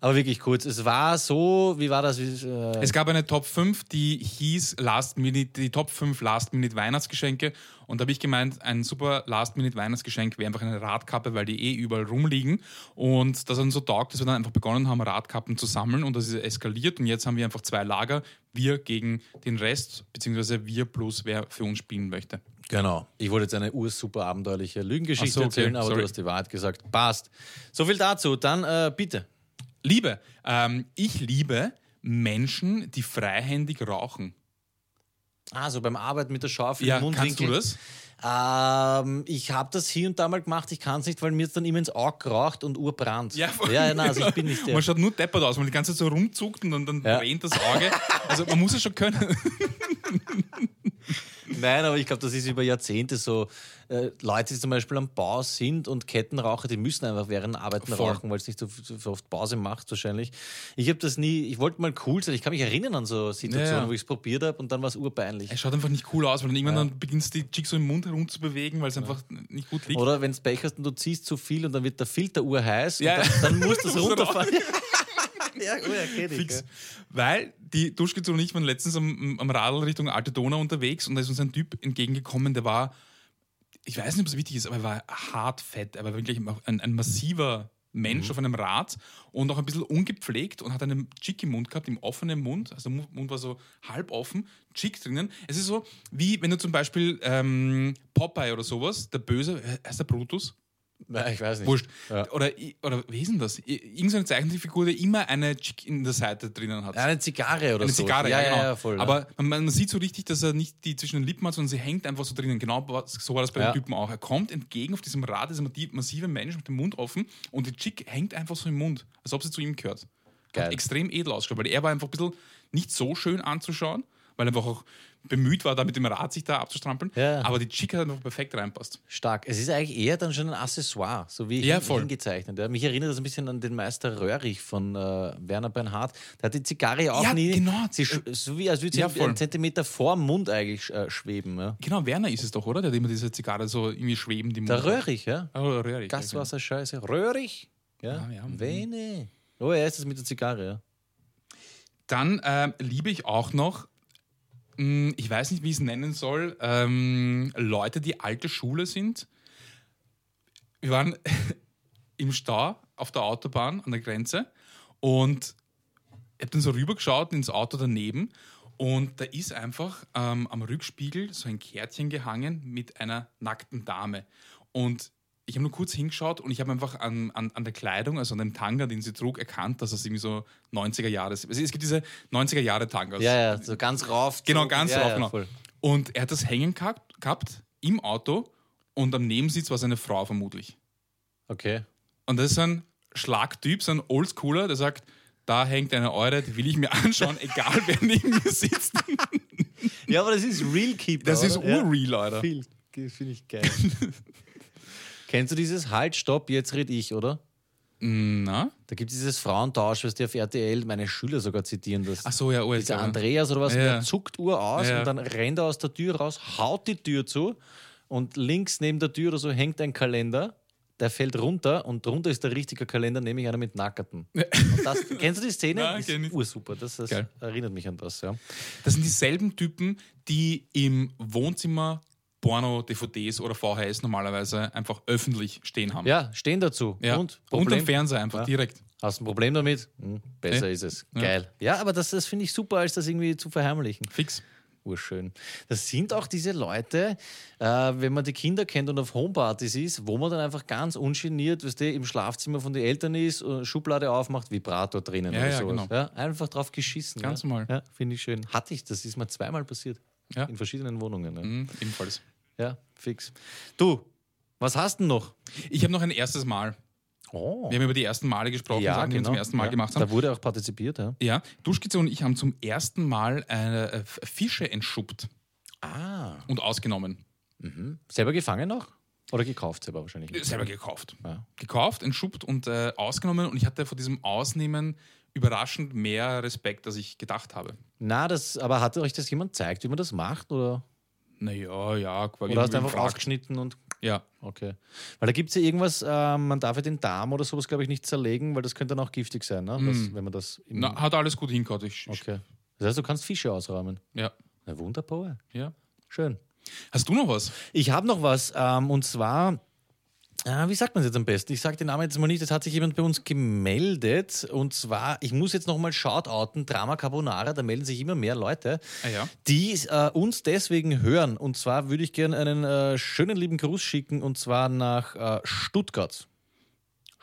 aber wirklich kurz. Es war so, wie war das? Wie, äh, Es gab eine Top 5, die hieß Last Minute, die Top 5 Last Minute Weihnachtsgeschenke. Und da habe ich gemeint, ein super Last Minute Weihnachtsgeschenk wäre einfach eine Radkappe, weil die eh überall rumliegen. Und das hat uns so taugt, dass wir dann einfach begonnen haben, Radkappen zu sammeln. Und das ist eskaliert. Und jetzt haben wir einfach zwei Lager. Wir gegen den Rest, beziehungsweise wir plus wer für uns spielen möchte. Genau. Ich wollte jetzt eine ursuper abenteuerliche Lügengeschichte so, okay, erzählen, aber sorry. du hast die Wahrheit gesagt. Passt. So viel dazu. Dann äh, bitte. Liebe. Ähm, ich liebe Menschen, die freihändig rauchen. Ah, so beim Arbeiten mit der Schaufel Ja, im kannst Mundwinkel. du das? Ähm, ich habe das hier und da mal gemacht. Ich kann es nicht, weil mir es dann immer ins Auge geraucht und urbrannt. Ja, ja, nein, also ich bin nicht der. Man schaut nur deppert aus, man die ganze Zeit so rumzuckt und dann, dann Ja. brennt das Auge. Also man muss es schon können. Nein, aber ich glaube, das ist über Jahrzehnte so. Äh, Leute, die zum Beispiel am Bau sind und Kettenraucher, die müssen einfach während Arbeiten Voll. rauchen, weil es nicht so, so oft Pause macht wahrscheinlich. Ich habe das nie, ich wollte mal cool sein. Ich kann mich erinnern an so Situationen, Ja, ja. wo ich es probiert habe und dann war es urbeinlich. Es schaut einfach nicht cool aus, weil dann irgendwann dann beginnst du die Chicks so im Mund herumzubewegen, weil es einfach nicht gut liegt. Oder wenn du Pech hast und du ziehst zu viel und dann wird der Filter urheiß Ja. und dann, dann musst du es runterfahren. ja, oh ja, kenn ich. Fix. Ja. Weil die Duschkizun und ich waren letztens am, am Radl Richtung Alte Donau unterwegs und da ist uns ein Typ entgegengekommen, der war, ich weiß nicht, ob es wichtig ist, aber er war hart fett. Er war wirklich ein, ein massiver Mensch auf einem Rad und auch ein bisschen ungepflegt und hat einen Chick im Mund gehabt, im offenen Mund. Also der Mu- Mund war so halb offen, Chick drinnen. Es ist so, wie wenn du zum Beispiel ähm, Popeye oder sowas, der Böse, heißt der Brutus? Nein, ich weiß nicht. Wurscht. Ja. Oder, oder wie ist denn das? Irgendeine Zeichentrickfigur, die immer eine Chick in der Seite drinnen hat. Ja, eine Zigarre oder eine so. Zigarre, ja, ja, genau. ja, voll. Aber man, man sieht so richtig, dass er nicht die zwischen den Lippen hat, sondern sie hängt einfach so drinnen. Genau so war das bei dem Typen auch. Er kommt entgegen auf diesem Rad, dieser massive Mensch mit dem Mund offen und die Chick hängt einfach so im Mund, als ob sie zu ihm gehört. Geil. Hat extrem edel ausgeschaut, weil er war einfach ein bisschen nicht so schön anzuschauen, weil er einfach auch bemüht war, da mit dem Rad sich da abzustrampeln. Ja. Aber die Chick hat einfach perfekt reinpasst. Stark. Es ist eigentlich eher dann schon ein Accessoire, so wie Ja, voll. hingezeichnet. Ja. Mich erinnert das ein bisschen an den Meister Röhrig von äh, Werner Bernhard. Der hat die Zigarre ja auch Ja, nie. genau. Sie, so wie als würde sie Ja, einen- Zentimeter vor dem Mund eigentlich äh, schweben. Ja. Genau, Werner ist es doch, oder? Der hat immer diese Zigarre so irgendwie schwebend im Der Mund. Röhrig, ja. Oh, Röhrig. Gaswasserscheiße. Röhrig. Ja. Ah, ja. Vene. Oh, er ist das mit der Zigarre, ja. Dann ähm, liebe ich auch noch, ich weiß nicht, wie ich es nennen soll, ähm, Leute, die alte Schule sind. Wir waren im Stau auf der Autobahn an der Grenze und ich habe dann so rübergeschaut ins Auto daneben und da ist einfach ähm, am Rückspiegel so ein Kärtchen gehangen mit einer nackten Dame. Und ich habe nur kurz hingeschaut und ich habe einfach an, an, an der Kleidung, also an dem Tanga, den sie trug, erkannt, dass das irgendwie so 90er Jahre ist. Also es gibt diese 90er Jahre Tangas. Ja, ja, so ganz rauf. Genau, ganz ja, drauf, ja, genau. voll. Und er hat das hängen gehabt, gehabt im Auto und am Nebensitz war seine Frau vermutlich. Okay. Und das ist ein Schlagtyp, so ein Oldschooler, der sagt, da hängt eine Eure, die will ich mir anschauen, egal wer neben mir sitzt. Ja, aber das ist Real Keeper. Das ist oder? Ja. urreal, Alter. Viel. Finde ich geil. Kennst du dieses Halt, Stopp, jetzt red ich, oder? Na? Da gibt es dieses Frauentausch, was die auf RTL meine Schüler sogar zitieren. Das, Ach so, ja, oh, jetzt, dieser ja. Andreas oder was, Ja. der zuckt Uhr aus Ja. und dann rennt er aus der Tür raus, haut die Tür zu und links neben der Tür oder so hängt ein Kalender. Der fällt runter und drunter ist der richtige Kalender, nämlich einer mit Nackerten. Das, kennst du die Szene? Ja, ist ursuper. Das, das erinnert mich an das, ja. Das sind dieselben Typen, die im Wohnzimmer Porno-DVDs oder VHS normalerweise einfach öffentlich stehen haben. Ja, stehen dazu. Ja. Und? Und Problem? am Fernseher einfach Ja. direkt. Hast du ein Problem damit? Hm, besser Nee. ist es. Geil. Ja, aber das, das finde ich super, als das irgendwie zu verheimlichen. Fix. Urschön. Das sind auch diese Leute, äh, wenn man die Kinder kennt und auf Homepartys ist, wo man dann einfach ganz ungeniert, weißt du, im Schlafzimmer von den Eltern ist, Schublade aufmacht, Vibrator drinnen Ja, oder ja, sowas. genau. Ja, einfach drauf geschissen. Ganz ja. normal. Ja, finde ich schön. Hatte ich, das ist mir zweimal passiert. Ja. In verschiedenen Wohnungen. Ja, Mhm, ebenfalls. ja fix. Du, was hast du noch? Ich habe noch ein erstes Mal. Oh. Wir haben über die ersten Male gesprochen, Sachen, die wir zum ersten Mal ja. gemacht haben. Da wurde auch partizipiert, ja. Ja, Duschkizze und ich haben zum ersten Mal äh, äh, Fische entschuppt Ah. und ausgenommen. Selber gefangen noch? Oder gekauft selber wahrscheinlich? Selber gekauft. Ja. Gekauft, entschuppt und äh, ausgenommen und ich hatte vor diesem Ausnehmen überraschend mehr Respekt, als ich gedacht habe. Na, das, aber hat euch das jemand gezeigt, wie man das macht? Oder, Naja, ja. oder hast du einfach aufgeschnitten und Ja, Okay. Weil da gibt es ja irgendwas, ähm, man darf ja den Darm oder sowas, glaube ich, nicht zerlegen, weil das könnte dann auch giftig sein, ne? Das, wenn man das. Im, Mm. Na, hat alles gut. Ich, ich, okay. Das heißt, du kannst Fische ausräumen. ja, Na, wunderbar. ja. Schön. Hast du noch was? Ich habe noch was, ähm, und zwar. Äh, wie sagt man es jetzt am besten? Ich sage den Namen jetzt mal nicht. Es hat sich jemand bei uns gemeldet. Und zwar, ich muss jetzt nochmal shoutouten: Drama Carbonara. Da melden sich immer mehr Leute, Ah, ja. die äh, uns deswegen hören. Und zwar würde ich gerne einen äh, schönen lieben Gruß schicken. Und zwar nach äh, Stuttgart.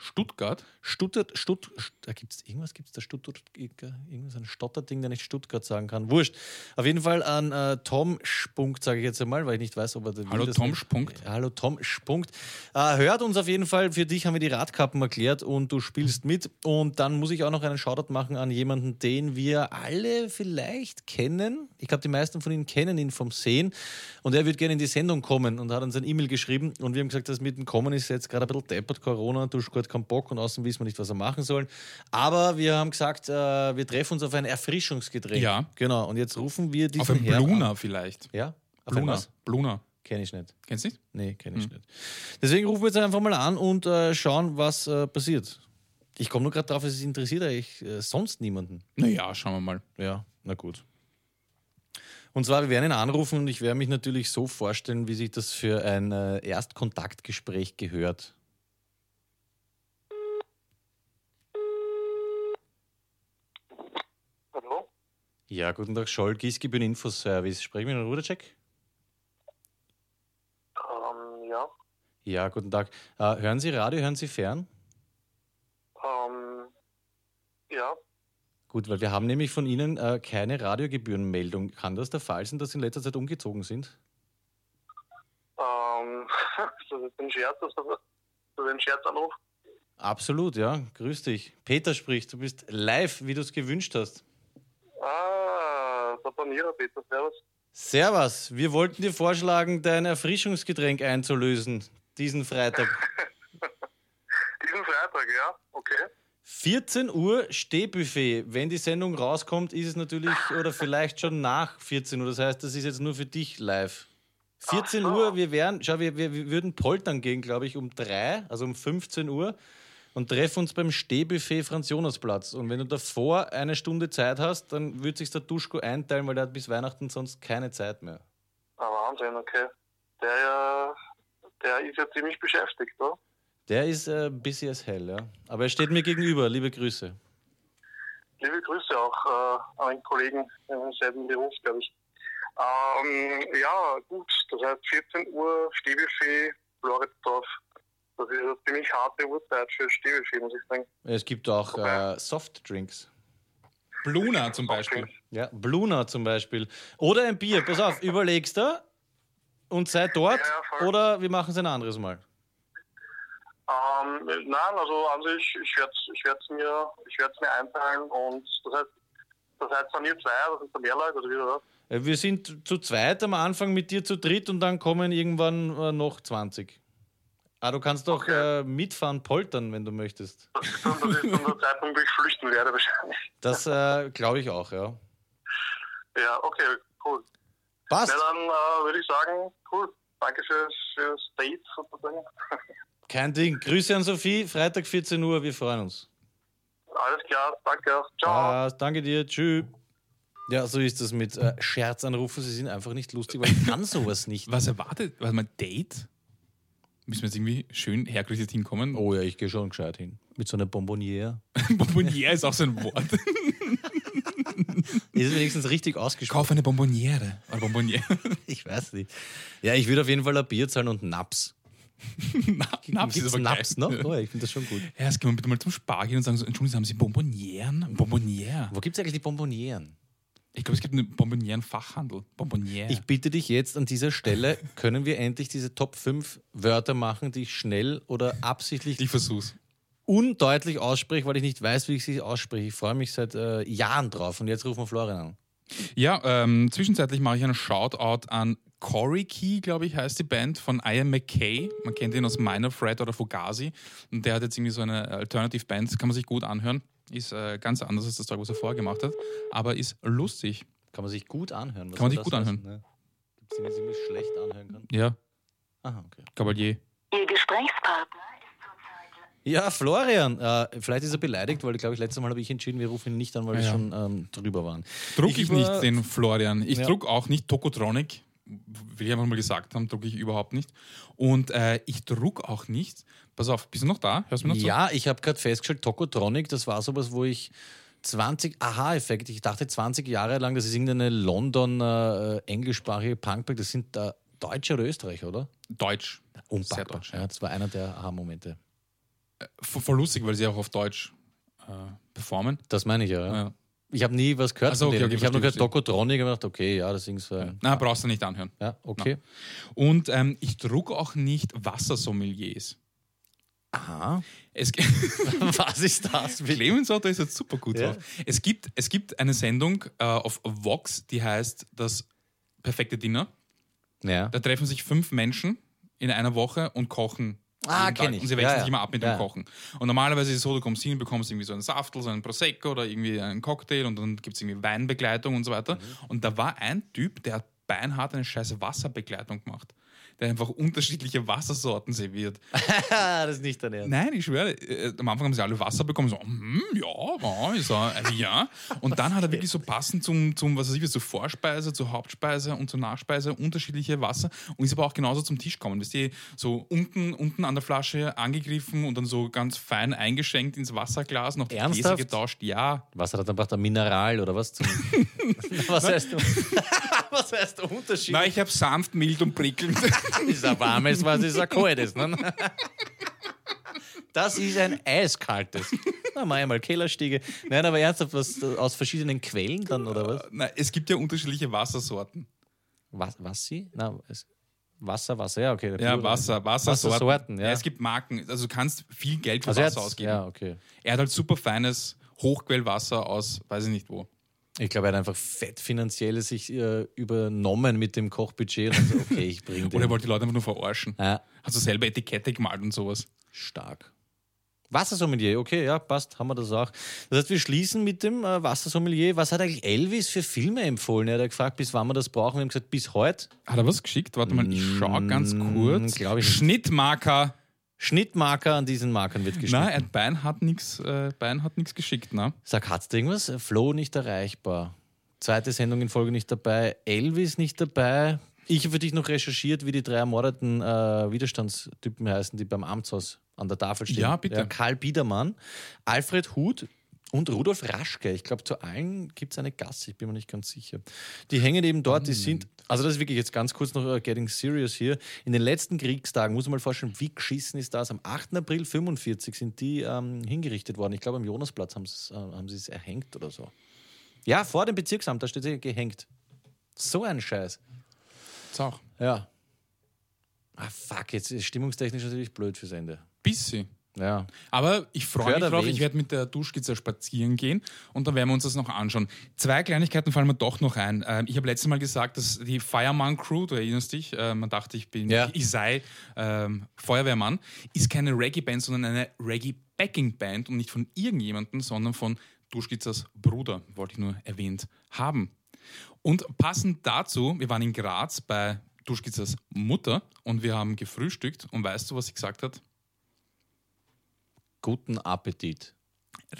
Stuttgart? Stuttgart, Stutt, da gibt es irgendwas, gibt es da Stuttgart, irgendwas ein Stotterding, der nicht Stuttgart sagen kann. Wurscht. Auf jeden Fall an äh, Tom Spunkt, sage ich jetzt einmal, weil ich nicht weiß, ob er will Hallo Tom nicht- Spunkt. Hallo Tom Spunkt. Äh, hört uns auf jeden Fall. Für dich haben wir die Radkappen erklärt und du spielst mit. Und dann muss ich auch noch einen Shoutout machen an jemanden, den wir alle vielleicht kennen. Ich glaube, die meisten von Ihnen kennen ihn vom Sehen. Und er wird gerne in die Sendung kommen und hat uns ein E-Mail geschrieben. Und wir haben gesagt, das mit dem Kommen ist jetzt gerade ein bisschen deppert, Corona, du gerade keinen Bock und außerdem wissen wir nicht, was er machen soll. Aber wir haben gesagt, äh, wir treffen uns auf ein Erfrischungsgetränk. Ja. Genau. Und jetzt rufen wir diesen Auf ein Herrn Bluna an. vielleicht. Ja? Auf Bluna. Bluna. Kenn ich nicht. Kennst du nicht? Nee, kenne ich nicht. Deswegen rufen wir jetzt einfach mal an und äh, schauen, was äh, passiert. Ich komme nur gerade drauf, es interessiert eigentlich äh, sonst niemanden. Naja, schauen wir mal. Ja, na gut. Und zwar, wir werden ihn anrufen und ich werde mich natürlich so vorstellen, wie sich das für ein äh, Erstkontaktgespräch gehört. Hallo? Ja, guten Tag, Scholl, Giesgebühren Infoservice. Sprechen wir mit Rudercheck? Ähm, ja. Ja, guten Tag. Äh, hören Sie Radio, hören Sie fern? Ähm, ja. Gut, weil wir haben nämlich von Ihnen äh, keine Radiogebührenmeldung. Kann das der Fall sein, dass Sie in letzter Zeit umgezogen sind? Ähm, das ist ein Scherz, das ist das ist ein Scherzanruf. Absolut, ja. Grüß dich. Peter spricht, du bist live, wie du es gewünscht hast. Der Panierer, Peter, servus. Servus, wir wollten dir vorschlagen, dein Erfrischungsgetränk einzulösen, diesen Freitag. Diesen Freitag, ja, okay. 14 Uhr Stehbuffet. Wenn die Sendung rauskommt, ist es natürlich oder vielleicht schon nach 14 Uhr. Das heißt, das ist jetzt nur für dich live. 14 Ach so. Uhr, wir wären, schau, wir, wir, wir würden poltern gehen, glaube ich, um 3, also um 15 Uhr und treffen uns beim Stehbuffet Franz Jonasplatz. Und wenn du davor eine Stunde Zeit hast, dann wird sich der Duschko einteilen, weil der hat bis Weihnachten sonst keine Zeit mehr. Ah, Wahnsinn, okay. Der ja, der ist ja ziemlich beschäftigt, oder? Der ist äh, busy as hell, ja. Aber er steht mir gegenüber. Liebe Grüße. Liebe Grüße auch äh, an einen Kollegen im selben Beruf, glaube ich. Ähm, ja, gut, das heißt 14 Uhr Stehbuffet, Floridsdorf. Das ist eine ziemlich harte Uhrzeit für Stehbuffet, muss ich sagen. Es gibt auch Okay. äh, Softdrinks. Bluna zum Beispiel. Ja, Bluna zum Beispiel. Oder ein Bier. Pass auf, überlegst du und sei dort Ja, oder wir machen es ein anderes Mal. Ähm, nein, also an sich, ich werde es ich werd's mir, ich werd's mir einteilen und das heißt, das heißt dann ihr zwei, das sind dann mehr Leute oder wie oder was? Äh, Wir sind zu zweit am Anfang mit dir zu dritt und dann kommen irgendwann äh, noch 20. Ah, du kannst doch Okay. äh, mitfahren, poltern, wenn du möchtest. Das dann der Zeitpunkt, wo ich flüchten werde wahrscheinlich. Das äh, glaube ich auch, ja. Ja, okay, cool. Passt. Ja, dann äh, würde ich sagen, cool. Danke fürs, fürs Date sozusagen. Kein Ding. Grüße an Sophie, Freitag 14 Uhr, wir freuen uns. Alles klar, danke auch. Ciao. Passt, danke dir, tschüss. Ja, so ist das mit äh, Scherzanrufen. Sie sind einfach nicht lustig, weil ich kann sowas nicht. Was erwartet? Warte mal, Date? Müssen wir jetzt irgendwie schön hergerichtet hinkommen? Oh ja, ich gehe schon gescheit hin. Mit so einer Bonbonniere. Bonbonniere ist auch so ein Wort. Ist es wenigstens richtig ausgesprochen? Kauf eine Bonbonniere. Oder Bonbonniere. Ich weiß nicht. Ja, ich würde auf jeden Fall ein Bier zahlen und Naps. Naps Gibt's ist aber geil. Naps noch? Oh, ich finde das schon gut. Ja, jetzt gehen wir bitte mal zum Spar gehen und sagen so, Entschuldigung, haben Sie Bonbonieren? Bonboniere. Wo gibt es eigentlich die Bonbonnieren? Ich glaube, es gibt einen Bonbonieren-Fachhandel. Bonboniere. Ich bitte dich jetzt an dieser Stelle, können wir endlich diese Top 5 Wörter machen, die ich schnell oder absichtlich ich versuch's. undeutlich ausspreche, weil ich nicht weiß, wie ich sie ausspreche. Ich freue mich seit äh, Jahren drauf und jetzt rufen wir Florian an. Ja, ähm, zwischenzeitlich mache ich einen Shoutout an Corey Key, glaube ich, heißt die Band von Ian McKay. Man kennt ihn aus Minor Threat oder Fugazi. Und der hat jetzt irgendwie so eine Alternative Band, kann man sich gut anhören. Ist äh, ganz anders als das Zeug, was er vorher gemacht hat, aber ist lustig. Kann man sich gut anhören? Was Kann man sich gut heißen, Ne? Gibt es das ich mir schlecht anhören kann? Ja, Aha, okay. Cavalier. Ihr Gesprächspartner ist zurzeit Ja, Florian, äh, vielleicht ist er beleidigt, weil, glaube ich, letztes Mal habe ich entschieden, wir rufen ihn nicht an, weil wir Ja. schon ähm, drüber waren. Druck ich, war- nicht den Florian. Ich Ja. druck auch nicht Tokotronic. Will ich einfach mal gesagt haben, drucke ich überhaupt nicht. Und äh, ich druck auch nicht. Pass auf, bist du noch da? Hörst du mir noch zu? Ja, ich habe gerade festgestellt, Tokotronic, das war sowas, wo ich 20, Aha-Effekt, ich dachte 20 Jahre lang, das ist irgendeine London äh, englischsprachige Punkband, das sind äh, Deutsche oder Österreicher, oder? Deutsch. Unpackbar. deutsch, ja. ja. das war einer der Aha-Momente. Voll voll lustig, weil sie auch auf Deutsch äh, performen. Das meine ich ja. ja. Ja. Ich habe nie was gehört Ach so, von okay, denen. okay, ich habe nur gehört Tokotronic und gedacht, okay, ja, das Ding äh, Na, brauchst du nicht anhören. ja, okay. Und ähm, ich druck auch nicht Wassersommeliers. Aha. Es, Was ist das? Clemens Otto ist jetzt super gut Ja. drauf. Es gibt, es gibt eine Sendung äh, auf Vox, die heißt Das perfekte Dinner. Ja. Da treffen sich fünf Menschen in einer Woche und kochen. Ah, jeden kenn Tag. ich. Und sie wechseln Ja, sich immer ab mit Ja. dem Kochen. Und normalerweise ist es so, du kommst hin, bekommst irgendwie so einen Saftel, so einen Prosecco oder irgendwie einen Cocktail und dann gibt es irgendwie Weinbegleitung und so weiter. Mhm. Und da war ein Typ, der hat beinhart eine scheiß Wasserbegleitung gemacht. Der einfach unterschiedliche Wassersorten serviert. das ist nicht dein Ernst. Nein, ich schwöre, äh, am Anfang haben sie alle Wasser bekommen, so, hm, ja, ja, er, äh, ja. Und dann hat er wirklich so passend zum, zum was weiß ich, zur Vorspeise, zur Hauptspeise und zur Nachspeise unterschiedliche Wasser und ist aber auch genauso zum Tisch gekommen. Wisst ihr, so unten, unten an der Flasche angegriffen und dann so ganz fein eingeschenkt ins Wasserglas, noch die Gläser Ernsthaft? getauscht. Ja, Was hat dann gebracht? Ein Mineral oder was? Zum was, heißt, was heißt der Unterschied? Nein, ich habe sanft, mild und prickelnd. ist ein warmes, was ist ein kaltes. Ne? Das ist ein eiskaltes. Na, mach ich mal Kellerstiege. Nein, aber ernsthaft, was aus verschiedenen Quellen dann oder was? Nein, es gibt ja unterschiedliche Wassersorten. Was, was sie? Na, es, Wasser, Wasser, ja, okay. Ja. Wasser, Wassersorten. Wassersorten, ja. Es gibt Marken, also du kannst viel Geld für Also er Wasser hat's- ausgeben. Ja, okay. Er hat halt super feines Hochquellwasser aus, weiß ich nicht wo. Ich glaube, er hat einfach fett finanziell sich äh, übernommen mit dem Kochbudget und dann so, okay, ich bringe Oder er wollte die Leute einfach nur verarschen. Ja, Hat so selber Etikette gemalt und sowas. stark. Wassersommelier, okay, ja, passt, haben wir das auch. Das heißt, wir schließen mit dem äh, Wassersommelier. Was hat eigentlich Elvis für Filme empfohlen? Er hat gefragt, bis wann wir das brauchen. Wir haben gesagt, bis heute. Hat er was geschickt? Warte mal, ich schaue ganz kurz. glaub ich nicht. Schnittmarker. Schnittmarker an diesen Markern wird geschnitten. Nein, Bein hat nichts äh, Bein hat nichts geschickt, ne? Sag, hat's da irgendwas? Flo nicht erreichbar. Zweite Sendung in Folge nicht dabei. Elvis nicht dabei. Ich habe für dich noch recherchiert, wie die drei ermordeten äh, Widerstandstypen heißen, die beim Amtshaus an der Tafel stehen. Ja, bitte. Karl Biedermann, Alfred Huth und Rudolf Raschke. Ich glaube, zu allen gibt es eine Gasse, ich bin mir nicht ganz sicher. Die hängen eben dort, die sind, also das ist wirklich jetzt ganz kurz noch äh, getting serious hier. In den letzten Kriegstagen, muss man mal vorstellen, wie geschissen ist das? Am 8. April 45 sind die ähm, hingerichtet worden. Ich glaube, am Jonasplatz äh, haben sie es erhängt oder so. Ja, vor dem Bezirksamt, da steht sie gehängt. So ein Scheiß. Auch. Ja. Ah, fuck, jetzt ist stimmungstechnisch natürlich blöd fürs Ende. Bisschen. Ja. Aber ich freue mich drauf. Ich werde mit der Duschskizze spazieren gehen und dann werden wir uns das noch anschauen. Zwei Kleinigkeiten fallen mir doch noch ein. Ähm, Ich habe letztes Mal gesagt, dass die Fireman Crew, du erinnerst dich, äh, man dachte, ich bin, Ja. ich sei ähm, Feuerwehrmann, ist keine Reggae-Band, sondern eine Reggae-Backing-Band und nicht von irgendjemandem, sondern von Duschkitzers Bruder, wollte ich nur erwähnt haben. Und passend dazu, wir waren in Graz bei Duschkitzers Mutter und wir haben gefrühstückt und weißt du, was sie gesagt hat? Guten Appetit.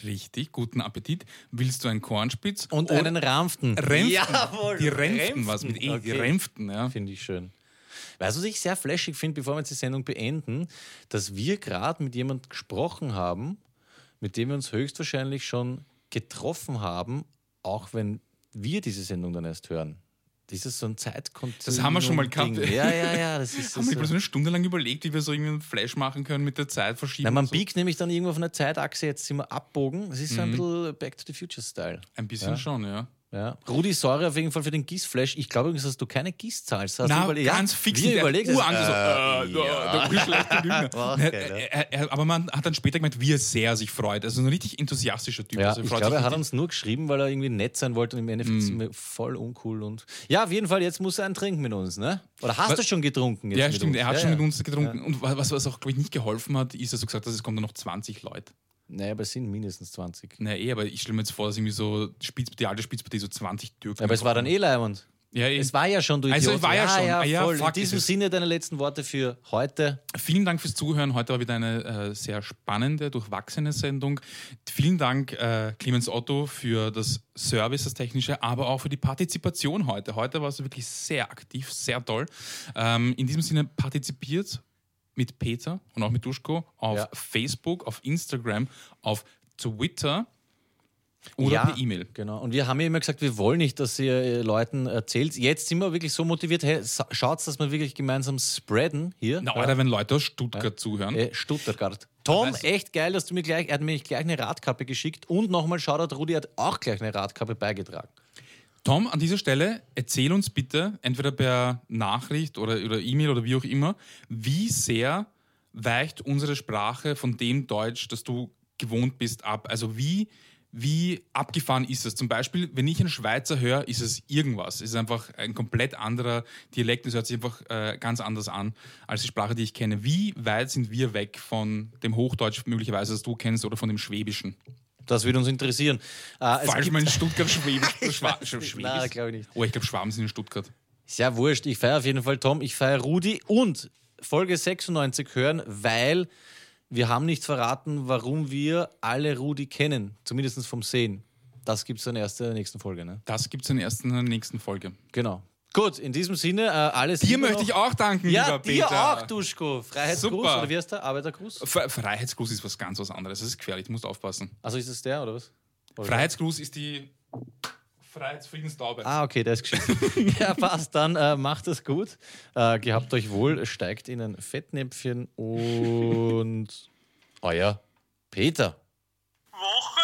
Richtig, guten Appetit. Willst du einen Kornspitz? Und oder einen Ramften. Renften. Jawohl, Die Renften, was mit E, die Okay. Renften, ja. Finde ich schön. Weißt du, was ich sehr flashig finde, bevor wir jetzt die Sendung beenden, dass wir gerade mit jemandem gesprochen haben, mit dem wir uns höchstwahrscheinlich schon getroffen haben, auch wenn wir diese Sendung dann erst hören. Das ist so ein Zeitkontinuum. Das haben wir schon mal gehabt. Ding. Ja, ja, ja. Das ist, Haben wir bloß so. eine Stunde lang überlegt, wie wir so irgendwie Flash machen können mit der Zeitverschiebung. Nein, man so. biegt nämlich dann irgendwo auf einer Zeitachse, jetzt sind wir abbogen. Das ist so ein bisschen Back to the Future Style. Ein bisschen Ja. schon, ja. Ja. Rudi Säure auf jeden Fall für den GIS-Flash. Ich glaube übrigens, dass du keine GIS zahlst. Hast Na, du überlegt? ganz fix. Wir überlegt. So, äh, äh, ja. Lügner. War Er- geil, ja. er- er- Aber man hat dann später gemeint, wie er sehr sich freut. Also ein richtig enthusiastischer Typ. Ja, also er ich glaube, er hat uns nur geschrieben, weil er irgendwie nett sein wollte und im Endeffekt sind wir voll uncool. Und ja, auf jeden Fall, jetzt muss er einen trinken mit uns, ne? Oder hast Was- du schon getrunken? Ja, stimmt, er hat schon mit uns getrunken. Und was, was auch, glaube ich, nicht geholfen hat, ist, dass er gesagt hat, es kommen nur noch 20 Leute. Naja, aber es sind mindestens 20. Naja, eh, aber ich stelle mir jetzt vor, dass irgendwie so die, Spitz, die alte Spitzpartie so 20 Türken. Aber es war dann eh leibend. Ja, eh. Es war ja schon, du Also, Idiot. es war ja schon. Ja, Ah, ja, voll. In diesem Sinne deine letzten Worte für heute. Vielen Dank fürs Zuhören. Heute war wieder eine äh, sehr spannende, durchwachsene Sendung. Vielen Dank, äh, Clemens Otto, für das Service, das Technische, aber auch für die Partizipation heute. Heute warst du wirklich sehr aktiv, sehr toll. Ähm, in diesem Sinne partizipiert mit Peter und auch mit Duschko auf Ja. Facebook, auf Instagram, auf Twitter oder ja, per E-Mail. Genau. Und wir haben ja immer gesagt, wir wollen nicht, dass ihr äh, Leuten erzählt. Jetzt sind wir wirklich so motiviert. Hey, schaut's, dass wir wirklich gemeinsam spreaden hier. Na, Ja. Alter, wenn Leute aus Stuttgart zuhören. Äh, Stuttgart. Tom, weißt du- echt geil, dass du mir gleich, er hat mir gleich eine Radkappe geschickt und nochmal Shoutout, Rudi hat auch gleich eine Radkappe beigetragen. Tom, an dieser Stelle erzähl uns bitte, entweder per Nachricht oder, oder E-Mail oder wie auch immer, wie sehr weicht unsere Sprache von dem Deutsch, das du gewohnt bist, ab? Also wie, wie abgefahren ist es? Zum Beispiel, wenn ich einen Schweizer höre, ist es irgendwas. Es ist einfach ein komplett anderer Dialekt. Es hört sich einfach äh, ganz anders an als die Sprache, die ich kenne. Wie weit sind wir weg von dem Hochdeutsch möglicherweise, das du kennst, oder von dem Schwäbischen? Das würde uns interessieren. Äh, gibt- man in Stuttgart Schwäbisch, Schwa Schwäbisch Nein, glaube ich nicht. Oh, ich glaube, Schwaben sind in Stuttgart. Ist ja wurscht. Ich feiere auf jeden Fall Tom, ich feiere Rudi und Folge 96 hören, weil wir haben nicht verraten, warum wir alle Rudi kennen. Zumindest vom Sehen. Das gibt es dann erst in der nächsten Folge. Ne? Das gibt es in der ersten in der nächsten Folge. Genau. Gut, in diesem Sinne, äh, alles Dir möchte noch. ich auch danken, Ja, lieber dir Peter. auch, Duschko. Freiheitsgruß Super. oder wie heißt der? Arbeitergruß? Fre- Freiheitsgruß ist was ganz was anderes. Das ist gefährlich, du musst aufpassen. Also ist es der oder was? Oder Freiheitsgruß ist die Freiheitsfriedenstaube. Ah, okay, der ist geschickt. ja, passt. Dann äh, macht es gut. Äh, gehabt euch wohl, steigt in ein Fettnäpfchen und euer Peter. Woche